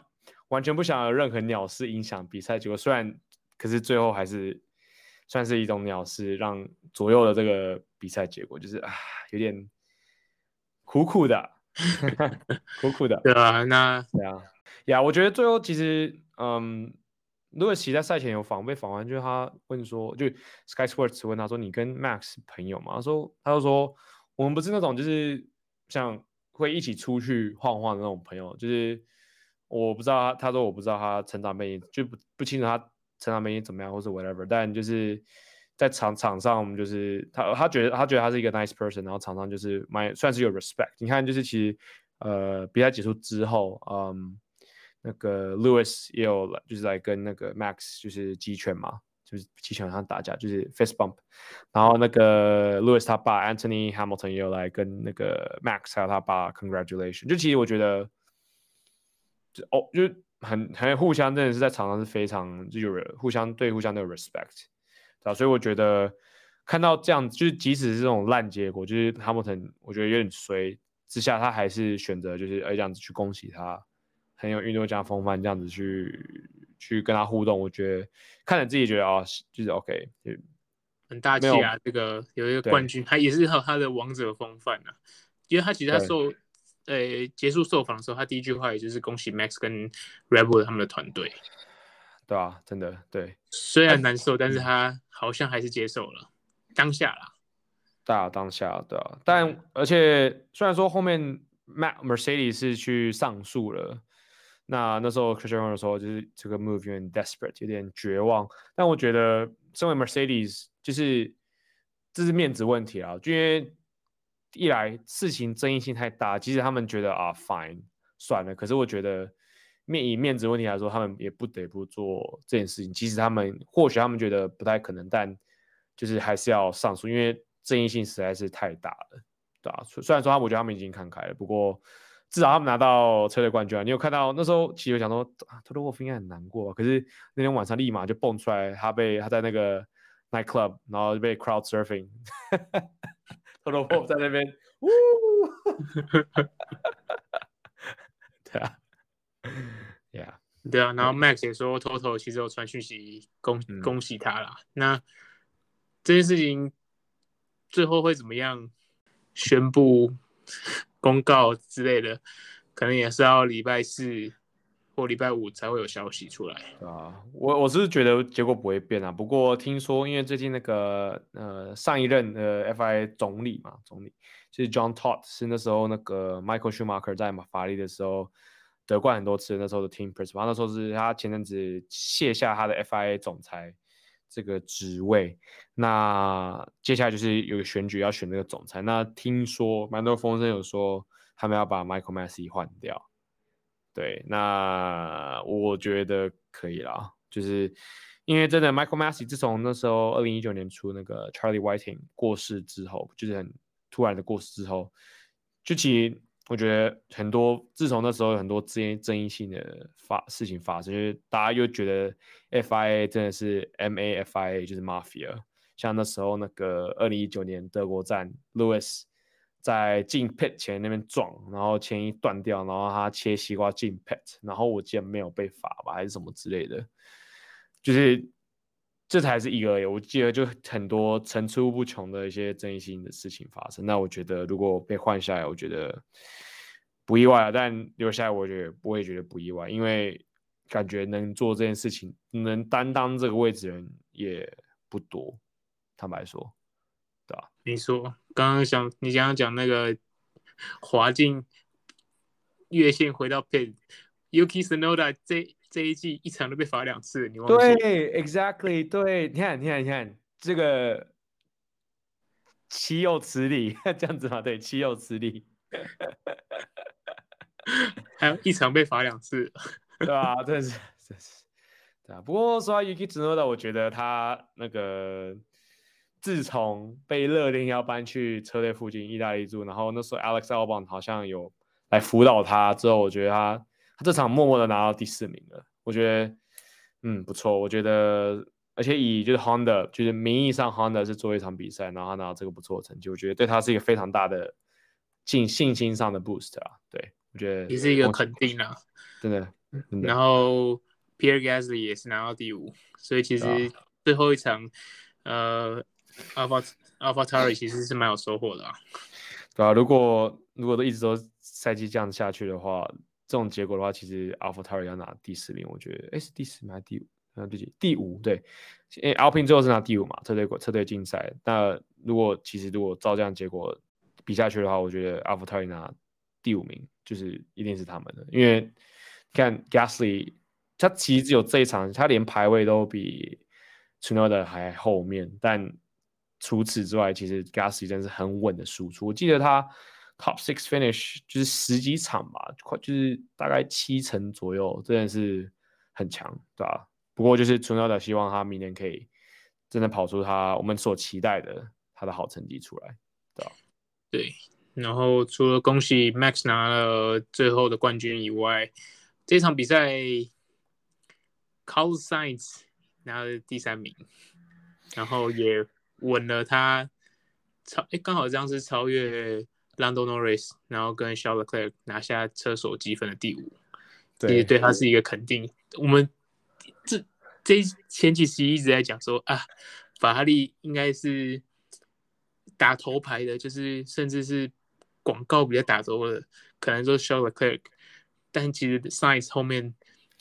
完全不想有任何鸟事影响比赛结果，虽然可是最后还是算是一种鸟事，让左右的这个比赛结果就是啊，有点苦苦的，[LAUGHS] 苦苦的。[LAUGHS] 对啊，那对啊，呀，我觉得最后其实。嗯，如果其在赛前有访被访问，就是他问说，就 Sky Sports 问他说：“你跟 Max 朋友吗？”他说：“他就说我们不是那种就是像会一起出去晃晃的那种朋友，就是我不知道他，他说我不知道他成长背景，就不不清楚他成长背景怎么样，或是 whatever。但就是在场场上，我们就是他他觉得他觉得他是一个 nice person，然后场上就是蛮算是有 respect。你看，就是其实呃比赛结束之后，嗯。”那个 Lewis 也有，就是来跟那个 Max 就是击拳嘛，就是击拳上打架，就是 fist bump。然后那个 Lewis 他爸 Anthony Hamilton 也有来跟那个 Max 还有他爸 congratulation。就其实我觉得，哦，就是很很互相，真的是在场上是非常就有互相对互相都有 respect，啊，所以我觉得看到这样，就是即使是这种烂结果，就是 Hamilton 我觉得有点衰之下，他还是选择就是哎这样子去恭喜他。很有运动家风范，这样子去去跟他互动，我觉得看着自己觉得啊、哦，就是 OK，就很大气啊。这个有一个冠军，他也是有他的王者风范啊。因为他其实他受呃结束受访的时候，他第一句话也就是恭喜 Max 跟 Red Bull 他们的团队。对啊，真的对。虽然难受，但是他好像还是接受了当下啦。大当下对啊，但而且虽然说后面 Max Mercedes 是去上诉了。那那时候 Christian 说，就是这个 move 有点 desperate，有点绝望。但我觉得，身为 Mercedes，就是这是面子问题啊。因为一来事情争议性太大，即使他们觉得啊 fine 算了，可是我觉得面以面子问题来说，他们也不得不做这件事情。即使他们或许他们觉得不太可能，但就是还是要上诉，因为争议性实在是太大了，对吧？虽然说他，我觉得他们已经看开了，不过。至少他们拿到车队冠军啊！你有看到那时候，其实想说啊，托洛沃夫应该很难过吧？可是那天晚上立马就蹦出来，他被他在那个 night club，然后就被 crowd surfing，[LAUGHS] 托托沃夫在那边，呜，对啊，Yeah，对啊，然后 Max 也说，偷偷其实有传讯息恭恭喜他啦。嗯、那这件事情最后会怎么样宣布 [LAUGHS] 公告之类的，可能也是要礼拜四或礼拜五才会有消息出来。啊，我我是觉得结果不会变啊。不过听说，因为最近那个呃上一任的 FIA 总理嘛，总理就是 John Todd，是那时候那个 Michael Schumacher 在法拉利的时候得冠很多次，那时候的 Team Principal，那时候是他前阵子卸下他的 FIA 总裁。这个职位，那接下来就是有选举要选那个总裁。那听说蛮多风声有说他们要把 Michael Masi 换掉。对，那我觉得可以啦，就是因为真的 Michael Massey 自从那时候二零一九年初那个 Charlie Whiting 过世之后，就是很突然的过世之后，就其实。我觉得很多，自从那时候有很多争议争议性的发事情发生，就是大家又觉得 FIA 真的是 MAFIA 就是 Mafia，像那时候那个二零一九年德国站，Lewis 在进 pit 前那边撞，然后前翼断掉，然后他切西瓜进 pit，然后我记得没有被罚吧，还是什么之类的，就是。这才是一个，我记得就很多层出不穷的一些争议性的事情发生。那我觉得如果被换下来，我觉得不意外啊。但留下来，我觉得不会觉得不意外，因为感觉能做这件事情、能担当这个位置的人也不多。坦白说，对吧？你说刚刚想你刚刚讲那个滑进越线回到 pit，Yuki Tsunoda 这。这一季一场都被罚两次，你忘记？对，exactly，对，你看，你看，你看，这个岂有此理？[LAUGHS] 这样子嘛？对，岂有此理？[LAUGHS] 还有一场被罚两次，[LAUGHS] 对吧？真是，真是，对啊。不过说到 Yuki Tsunoda，我觉得他那个自从被勒令要搬去车队附近意大利住，然后那时候 Alex Albon 好像有来辅导他，之后我觉得他。他这场默默的拿到第四名了，我觉得，嗯，不错。我觉得，而且以就是 Honda，就是名义上 Honda 是做一场比赛，然后他拿到这个不错的成绩，我觉得对他是一个非常大的信信心上的 boost 啊。对，我觉得也是一个肯定啊，真的。真的然后 Pierre Gasly 也是拿到第五，所以其实最后一场，啊、呃，Alpha Alpha t a r i 其实是蛮有收获的啊。对啊，如果如果都一直都赛季这样下去的话。这种结果的话，其实 Alpha t a r i 要拿第四名，我觉得，哎，是第四名还是第五？嗯，第几？第五，对，因为 Alpine 最后是拿第五嘛，车队车队竞赛。那如果其实如果照这样结果比下去的话，我觉得 Alpha t a r i 拿第五名就是一定是他们的，因为看 Gasly，他其实只有这一场，他连排位都比 Tsunoda 还后面，但除此之外，其实 Gasly 真是很稳的输出。我记得他。Top six finish 就是十几场吧，快就是大概七成左右，真的是很强，对吧、不过就是纯要的希望他明年可以真的跑出他我们所期待的他的好成绩出来，对吧、对。然后除了恭喜 Max 拿了最后的冠军以外，这场比赛 Carlos Sainz 拿了第三名，然后也稳了他超哎，刚好这样是超越。Lando Norris，然后跟 Charles Leclerc 拿下车手积分的第五，对，也对他是一个肯定。我们这这前几期一直在讲说啊，法拉利应该是打头牌的，就是甚至是广告比较打头的，可能说 Charles Leclerc，但其实 Sainz 后面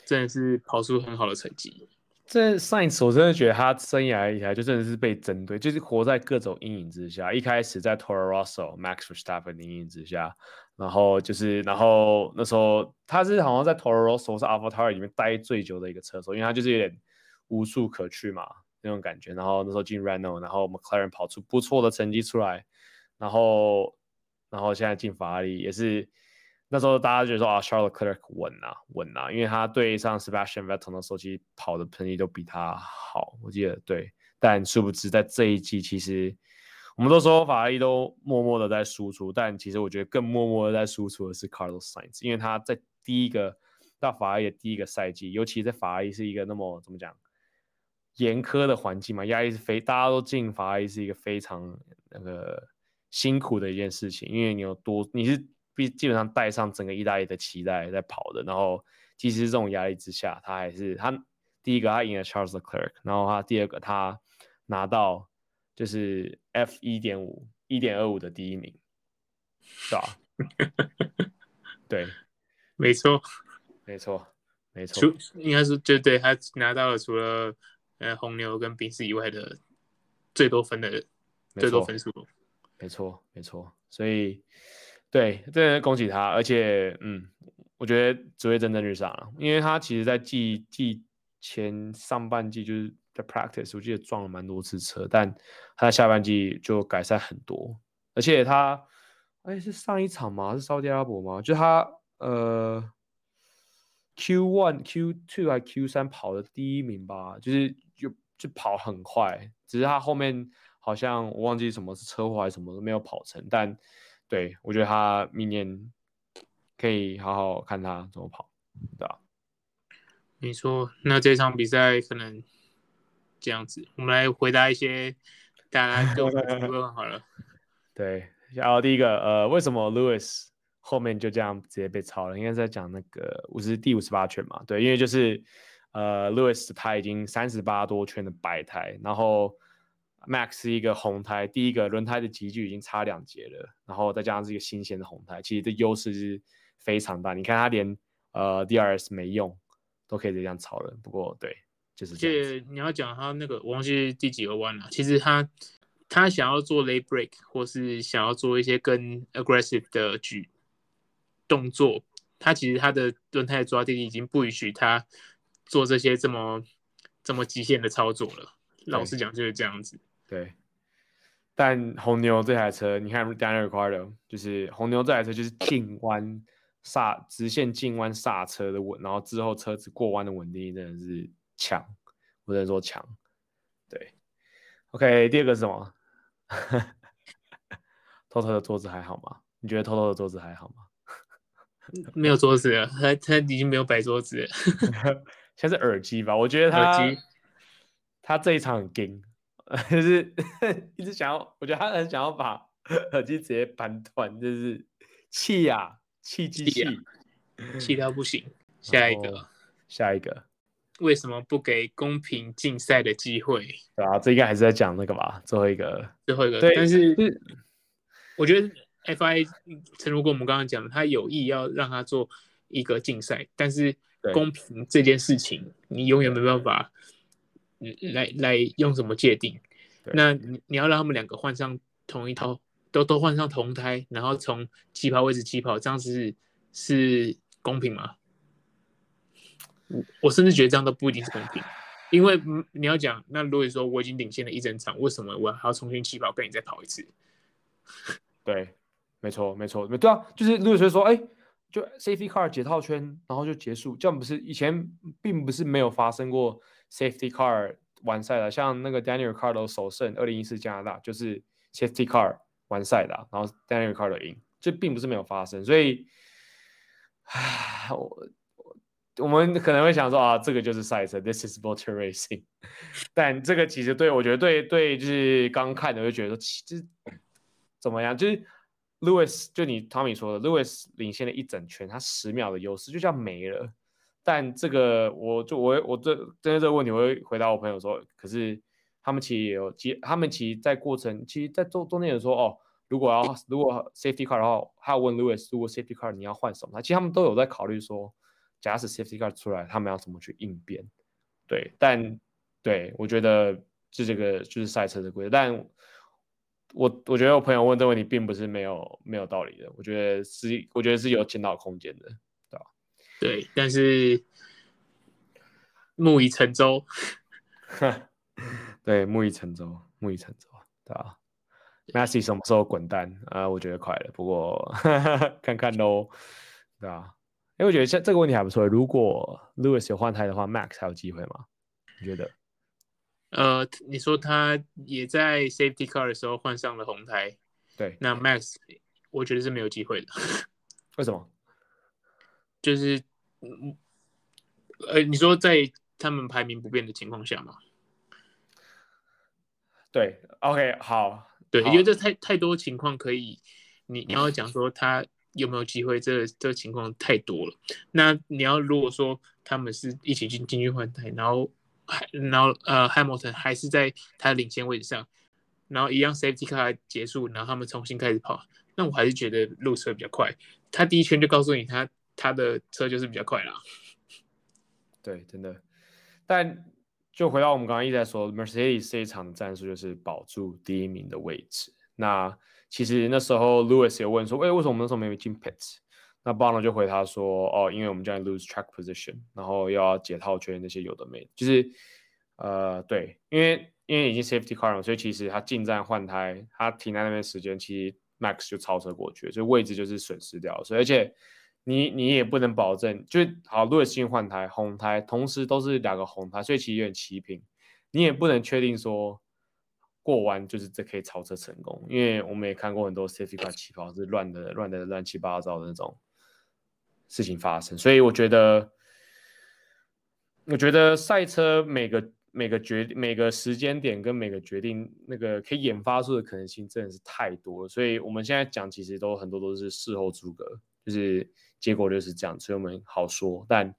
真的是跑出很好的成绩。这上一次我真的觉得他生涯以来就真的是被针对，就是活在各种阴影之下。一开始在 Toro Rosso、Max Verstappen 的阴影之下，然后就是，然后那时候他是好像在 Toro Rosso 是 AlphaTauri 里面待最久的一个车手，因为他就是有点无处可去嘛那种感觉。然后那时候进 Renault，然后 McLaren 跑出不错的成绩出来，然后，然后现在进法拉利也是。那时候大家觉得说啊，Charles Leclerc 稳啊稳啊，因为他对上 Sebastian Vettel 的时候，其实跑的成绩都比他好，我记得对。但殊不知在这一季，其实我们都说法拉利都默默的在输出，但其实我觉得更默默的在输出的是 Carlos Sainz，因为他在第一个到法拉利的第一个赛季，尤其在法拉利是一个那么怎么讲严苛的环境嘛，压力是非大家都进法拉利是一个非常那个辛苦的一件事情，因为你有多你是。基基本上带上整个意大利的期待在跑的，然后即使是这种压力之下，他还是他第一个他赢了 Charles l e c l e r k 然后他第二个他拿到就是 F 一点五一点二五的第一名，是吧？[LAUGHS] 对，没错，没错，没错。应该是就对他拿到了除了呃红牛跟宾士以外的最多分的最多分数。没错，没错。所以对，真的恭喜他，而且嗯，我觉得只会蒸蒸日上，因为他其实在季季前上半季就是在 practice，我记得撞了蛮多次车，但他在下半季就改善很多，而且他。哎，是上一场吗？是沙特阿拉伯吗？就他呃，Q one、Q two 还 Q 三跑的第一名吧，就是就就跑很快，只是他后面好像我忘记什么是车祸还是什么都没有跑成。但对，我觉得他明年可以好好看他怎么跑，对吧？没错，那这场比赛可能这样子，我们来回答一些大家都 [LAUGHS] 问好了。对。然后第一个，呃，为什么 Lewis 后面就这样直接被超了？应该是在讲那个五十第五十八圈嘛？对，因为就是呃，Lewis 他已经三十八多圈的白胎，然后 Max 是一个红胎，第一个轮胎的级距已经差两节了，然后再加上是一个新鲜的红胎，其实这优势是非常大。你看他连呃 DRS 没用，都可以这样超了。不过对，就是这样。你要讲他那个，我忘记第几个弯了。其实他。他想要做 late break，或是想要做一些更 aggressive 的举动作，他其实他的轮胎的抓地力已经不允许他做这些这么这么极限的操作了。老实讲就是这样子。对。但红牛这台车，你看 Daniel Ricciardo，就是红牛这台车就是进弯刹直线进弯刹车的稳，然后之后车子过弯的稳定真的是强，不能说强。对。OK，第二个是什么？偷偷的桌子还好吗？你觉得偷偷的桌子还好吗？[LAUGHS] 没有桌子了，他他已经没有摆桌子了。[LAUGHS] 现在是耳机吧？我觉得他耳机他这一场很硬，就是 [LAUGHS] 一直想要，我觉得他很想要把 [LAUGHS] 耳机直接扳断，就是气呀，气机器，气到不行。下一个，下一个。为什么不给公平竞赛的机会？对啊，这应该还是在讲那个吧，最后一个，最后一个。对，但是我觉得 FIA，诚如果我们刚刚讲的，他有意要让他做一个竞赛，但是公平这件事情，你永远没办法来来用什么界定。那你你要让他们两个换上同一套，都都换上同胎，然后从起跑位置起跑，这样子是是公平吗？我我甚至觉得这样都不一定是公平，因为你要讲，那如果说我已经领先了一整场，为什么我还要重新起跑跟你再跑一次？[LAUGHS] 对，没错，没错，没对啊，就是如果说说，哎，就 safety car 解套圈，然后就结束，这样不是以前并不是没有发生过 safety car 完赛的，像那个 Daniel Ricardo 首胜二零一四加拿大就是 safety car 完赛的，然后 Daniel Ricardo 赢，这并不是没有发生，所以，唉，我。我们可能会想说啊，这个就是赛车，This is motor racing。[LAUGHS] 但这个其实对我觉得对对，就是刚看的就觉得说，其实怎么样？就是 Lewis 就你 Tommy 说的，Lewis 领先了一整圈，他十秒的优势就这样没了。但这个我就我我这针对这个问题，我会回答我朋友说，可是他们其实也有，其他们其实在过程，其实在中中间有说哦，如果要如果 safety car 的话，他要问 Lewis，如果 safety car 你要换什么？其实他们都有在考虑说。假使 safety car 出来，他们要怎么去应变？对，但对我觉得这这个就是赛车的规则。但我我觉得我朋友问这个问题并不是没有没有道理的，我觉得是我觉得是有检讨空间的，对但是木已成舟，[LAUGHS] 对，木已成舟，木已成舟，对吧？Massey 什么时候滚蛋啊、呃？我觉得快了，不过 [LAUGHS] 看看喽，对吧？哎，我觉得这这个问题还不错。如果 Lewis 有换胎的话，Max 还有机会吗？你觉得？呃，你说他也在 Safety Car 的时候换上了红胎，对，那 Max 我觉得是没有机会的。[LAUGHS] 为什么？就是，呃，你说在他们排名不变的情况下吗？对，OK，好，对，因为这太太多情况可以，你你要讲说他。有没有机会？这、这情况太多了。那你要如果说他们是一起进进去换胎，然后还然后呃，Hamilton 还是在他的领先位置上，然后一样 safety car 结束，然后他们重新开始跑，那我还是觉得 Lewis 会比较快。他第一圈就告诉你他他的车就是比较快啦。对，真的。但就回到我们刚刚一直在说，Mercedes 这一场战术就是保住第一名的位置。那其实那时候 Lewis 有问说，喂，为什么我们那时候没有进 pit？那 Bono 就回他说，哦，因为我们将来 lose track position，然后又要解套圈那些有的没的，就是呃，对，因为因为已经 safety car 了，所以其实他进站换胎，他停在那边时间，其实 Max 就超车过去，所以位置就是损失掉了。所以而且你你也不能保证，就好，Lewis 进换胎红胎，同时都是两个红胎，所以其实有点齐平，你也不能确定说。过弯就是这可以超车成功，因为我们也看过很多 safety car 起跑是乱的、乱的、乱七八糟的那种事情发生，所以我觉得，我觉得赛车每个每个决每个时间点跟每个决定那个可以研发出的可能性真的是太多了，所以我们现在讲其实都很多都是事后诸葛，就是结果就是这样，所以我们好说，但。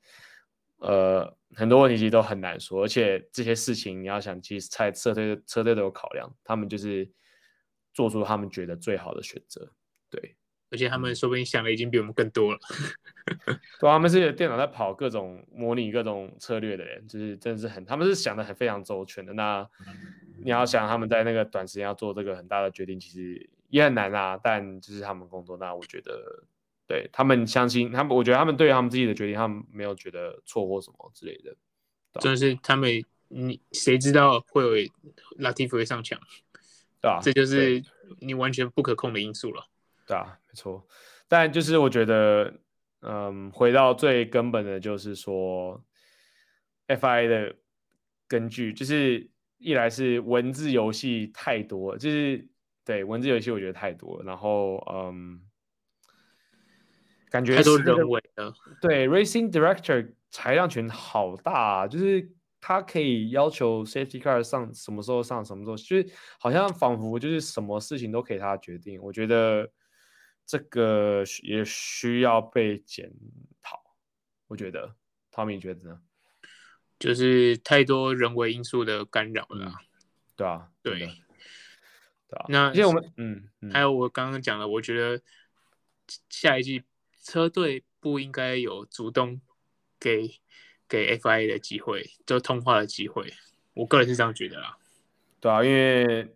呃，很多问题其实都很难说，而且这些事情你要想，其实在车队车队都有考量，他们就是做出他们觉得最好的选择，对，而且他们说不定想的已经比我们更多了，[LAUGHS] 对，他们是电脑在跑各种模拟各种策略的人，就是真的是很，他们是想的很非常周全的。那你要想他们在那个短时间要做这个很大的决定，其实也很难啊，但就是他们工作，那我觉得。对他们相信他们，我觉得他们对他们自己的决定，他们没有觉得错或什么之类的。真的是他们，你谁知道会有 Latifi 会上墙？对啊，这就是你完全不可控的因素了。对啊，没错。但就是我觉得，嗯，回到最根本的就是说，FIA 的根据就是一来是文字游戏太多，就是对文字游戏我觉得太多，然后嗯。感觉是人为的，对，Racing Director 裁量权好大啊，就是他可以要求 Safety Car 上什么时候上，什么时候，就是好像仿佛就是什么事情都可以他决定。我觉得这个也需要被检讨。我觉得，Tommy 你觉得呢？就是太多人为因素的干扰了。对啊，对，对啊。那因为我们，嗯，嗯还有我刚刚讲的，我觉得下一季。车队不应该有主动给给 FIA 的机会，就通话的机会。我个人是这样觉得啦。对啊，因为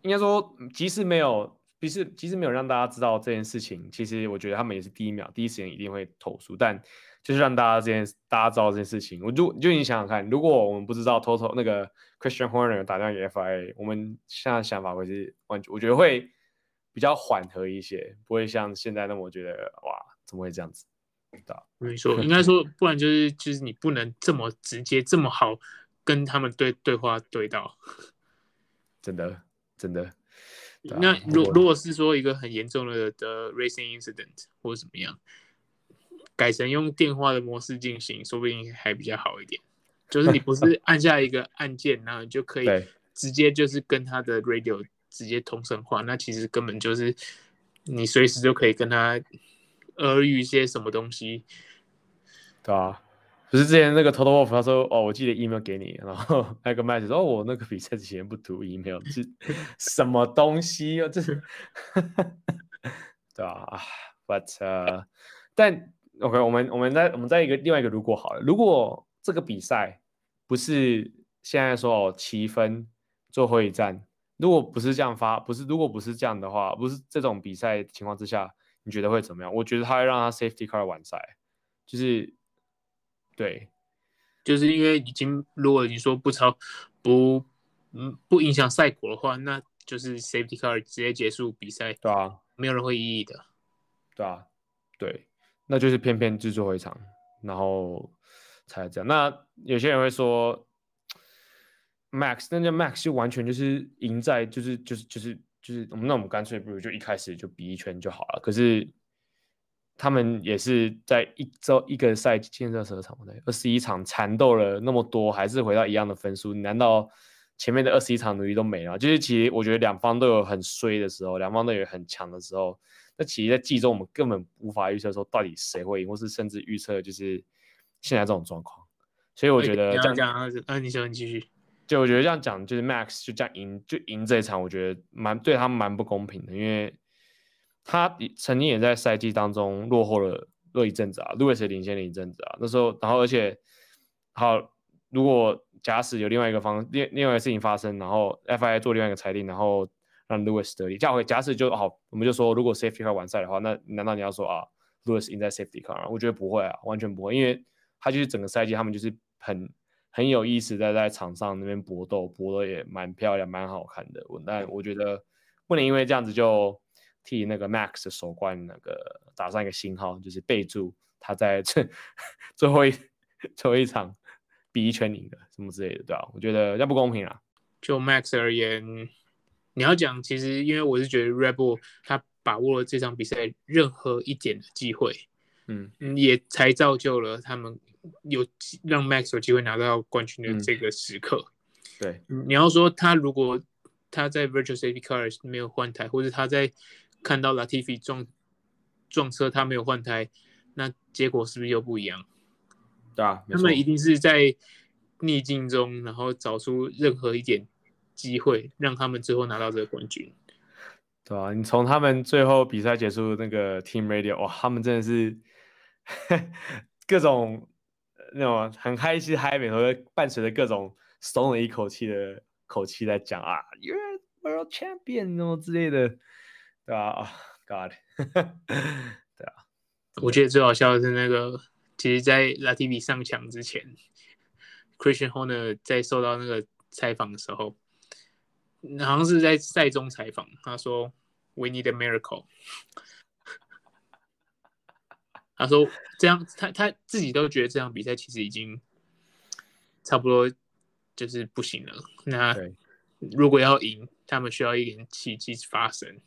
应该说，即使没有，即使即使没有让大家知道这件事情，其实我觉得他们也是第一秒、第一时间一定会投诉。但就是让大家这件大家知道这件事情，我就就你想想看，如果我们不知道 Toto 那个 Christian Horner 打电话给 FIA，我们现在想法会是完全，我觉得会。比较缓和一些，不会像现在那么觉得哇，怎么会这样子？没错，应该说，不然就是就是你不能这么直接这么好跟他们对对话对到，真 [LAUGHS] 的真的。那如如果是说一个很严重的的 racing incident 或者怎么样，改成用电话的模式进行，说不定还比较好一点。就是你不是按下一个按键，然后你就可以 [LAUGHS] 直接就是跟他的 radio。直接同声话，那其实根本就是你随时就可以跟他耳语一些什么东西，对啊，不是之前那个 Toto Wolff 他说哦，我寄了 email 给你，然后 [LAUGHS] 那个麦子说哦，我那个比赛之前不读 email，是 [LAUGHS] 什么东西哦，这是 [LAUGHS] 对啊，but、uh, 但 OK，我们我们在我们在一个另外一个如果好了，如果这个比赛不是现在说哦七分最后一站。如果不是这样发，不是如果不是这样的话，不是这种比赛情况之下，你觉得会怎么样？我觉得他会让他 safety car 完赛，就是对，就是因为已经如果你说不超不嗯不影响赛果的话，那就是 safety car 直接结束比赛，对啊，没有人会异议的，对啊，对，那就是偏偏制作一场，然后才这样。那有些人会说。Max，那叫 Max 就完全就是赢在就是就是就是就是我们那我们干脆不如就一开始就比一圈就好了。可是他们也是在一周一个赛季建设车场对二十一场缠斗了那么多，还是回到一样的分数？难道前面的二十一场努力都没了？就是其实我觉得两方都有很衰的时候，两方都有很强的时候。那其实，在季中我们根本无法预测说到底谁会赢，或是甚至预测就是现在这种状况。所以我觉得这样讲，啊，你说你继续。就我觉得这样讲，就是 Max 就这样赢就赢这一场，我觉得蛮对他们蛮不公平的，因为他曾经也在赛季当中落后了落一阵子啊，Lewis 领先了一阵子啊，那时候然后而且好，如果假使有另外一个方另另外一个事情发生，然后 FIA 做另外一个裁定，然后让 Lewis 得利，这样会假使就好，我们就说如果 Safety 完赛的话，那难道你要说啊 Lewis 赢在 Safety Car？我觉得不会啊，完全不会，因为他就是整个赛季他们就是很。很有意思，在在场上那边搏斗，搏得也蛮漂亮，蛮好看的。我但我觉得不能因为这样子就替那个 Max 的首冠那个打上一个星号，就是备注他在这 [LAUGHS] 最后一最后一场比一圈赢的什么之类的，对吧？我觉得这不公平啊。就 Max 而言，你要讲，其实因为我是觉得 Red Bull 他把握了这场比赛任何一点的机会，嗯，也才造就了他们。有让 Max 有机会拿到冠军的这个时刻，嗯、对，你要说他如果他在 Virtual Safety Car 没有换胎，或者他在看到 Latifi 撞撞车他没有换胎，那结果是不是又不一样？对啊，他们一定是在逆境中，然后找出任何一点机会，让他们最后拿到这个冠军。对啊，你从他们最后比赛结束那个 Team Radio，哇，他们真的是 [LAUGHS] 各种。那种很开心嗨，美和伴随着各种松了一口气的口气在讲啊，You're World Champion 那么之类的，对吧？啊，God，[LAUGHS] 对啊。我觉得最好笑的是那个，其实，在 Latif 上墙之前，Christian Horner 在受到那个采访的时候，好像是在赛中采访，他说：“We need a miracle。”他说：“这样，他他自己都觉得这场比赛其实已经差不多就是不行了。那如果要赢，他们需要一点奇迹发生，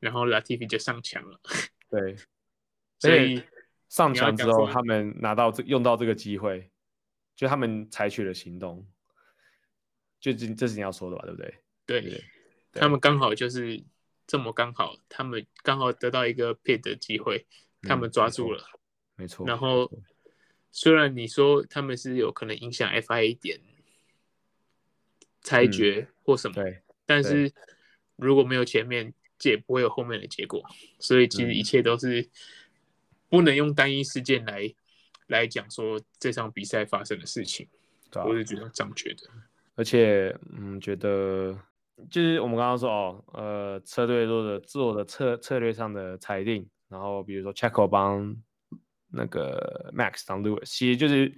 然后 Latifi 就上墙了。对，[LAUGHS] 所以上墙之后，他们拿到这用到这个机会，就他们采取了行动。就这这是你要说的吧？对不对？对，对他们刚好就是这么刚好，他们刚好得到一个 pit 的机会。”他们抓住了，嗯、没错。然后，虽然你说他们是有可能影响 FIA 一点裁决或什么，嗯、但是如果没有前面，这也不会有后面的结果。所以其实一切都是不能用单一事件来、嗯、来讲说这场比赛发生的事情。啊、我是觉得这样觉得。而且，嗯，觉得就是我们刚刚说哦，呃，车队做的做的策策略上的裁定。然后比如说 Checo 帮那个 Max 当 Lewis，其实就是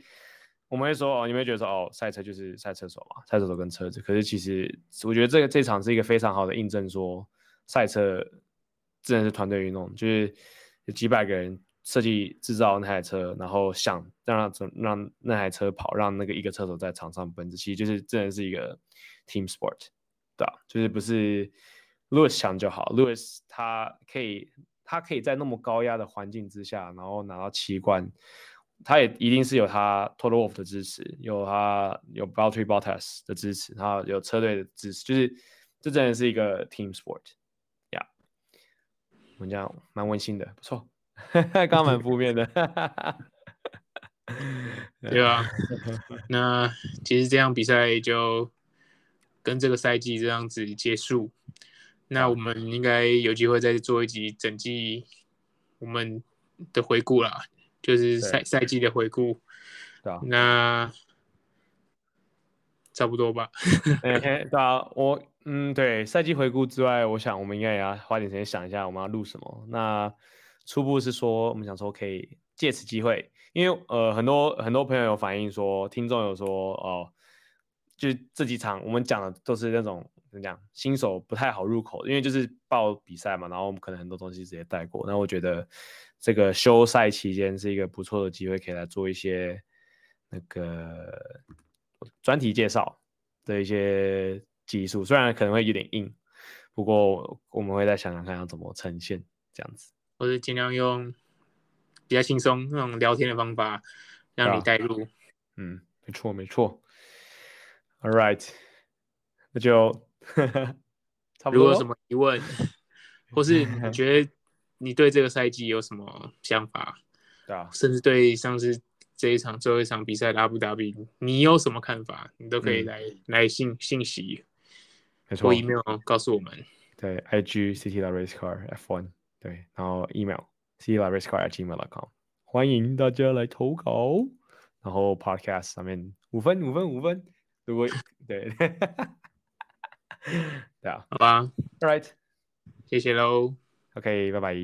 我们会说哦，你们会觉得说哦，赛车就是赛车手嘛，赛车手跟车子。可是其实我觉得这个这场是一个非常好的印证，说赛车真的是团队运动，就是有几百个人设计制造那台车，然后想让让让那台车跑，让那个一个车手在场上奔驰，其实就是真的是一个 team sport，对吧？就是不是 Lewis 想就好，Lewis 他可以。他可以在那么高压的环境之下，然后拿到七冠，他也一定是有他 Toto Wolff 的支持，有他有 Battery Bottas 的支持，然后有车队的支持，就是这真的是一个 team sport，呀、yeah，我们这样蛮温馨的，不错，[LAUGHS] 刚刚蛮负面的，对啊，那其实这样比赛就跟这个赛季这样子结束。那我们应该有机会再做一集整季我们的回顾啦，就是赛赛季的回顾。那差不多吧。[LAUGHS] 哎，对啊，我嗯，对赛季回顾之外，我想我们应该也要花点时间想一下我们要录什么。那初步是说，我们想说可以借此机会，因为呃，很多很多朋友有反映说，听众有说哦，就这几场我们讲的都是那种。怎么讲？新手不太好入口，因为就是报比赛嘛，然后我们可能很多东西直接带过。那我觉得这个休赛期间是一个不错的机会，可以来做一些那个专题介绍的一些技术，虽然可能会有点硬，不过我们会再想想看要怎么呈现这样子。或者尽量用比较轻松那种聊天的方法让你带入。啊、嗯，没错没错。All right，那就。[LAUGHS] 差不多如果有什么疑问，[LAUGHS] 或是你觉得你对这个赛季有什么想法？对啊，甚至对上次这一场最后一场比赛的阿布达比，你有什么看法？你都可以来、嗯、来信信息，没错，或 email 告诉我们。对，IG City Race Car F1，对，然后 email City Race Car at gmail.com，欢迎大家来投稿。然后 Podcast 上面五分五分五分，如果 [LAUGHS] 对，对啊，好吧，All right，谢谢喽。OK，拜拜。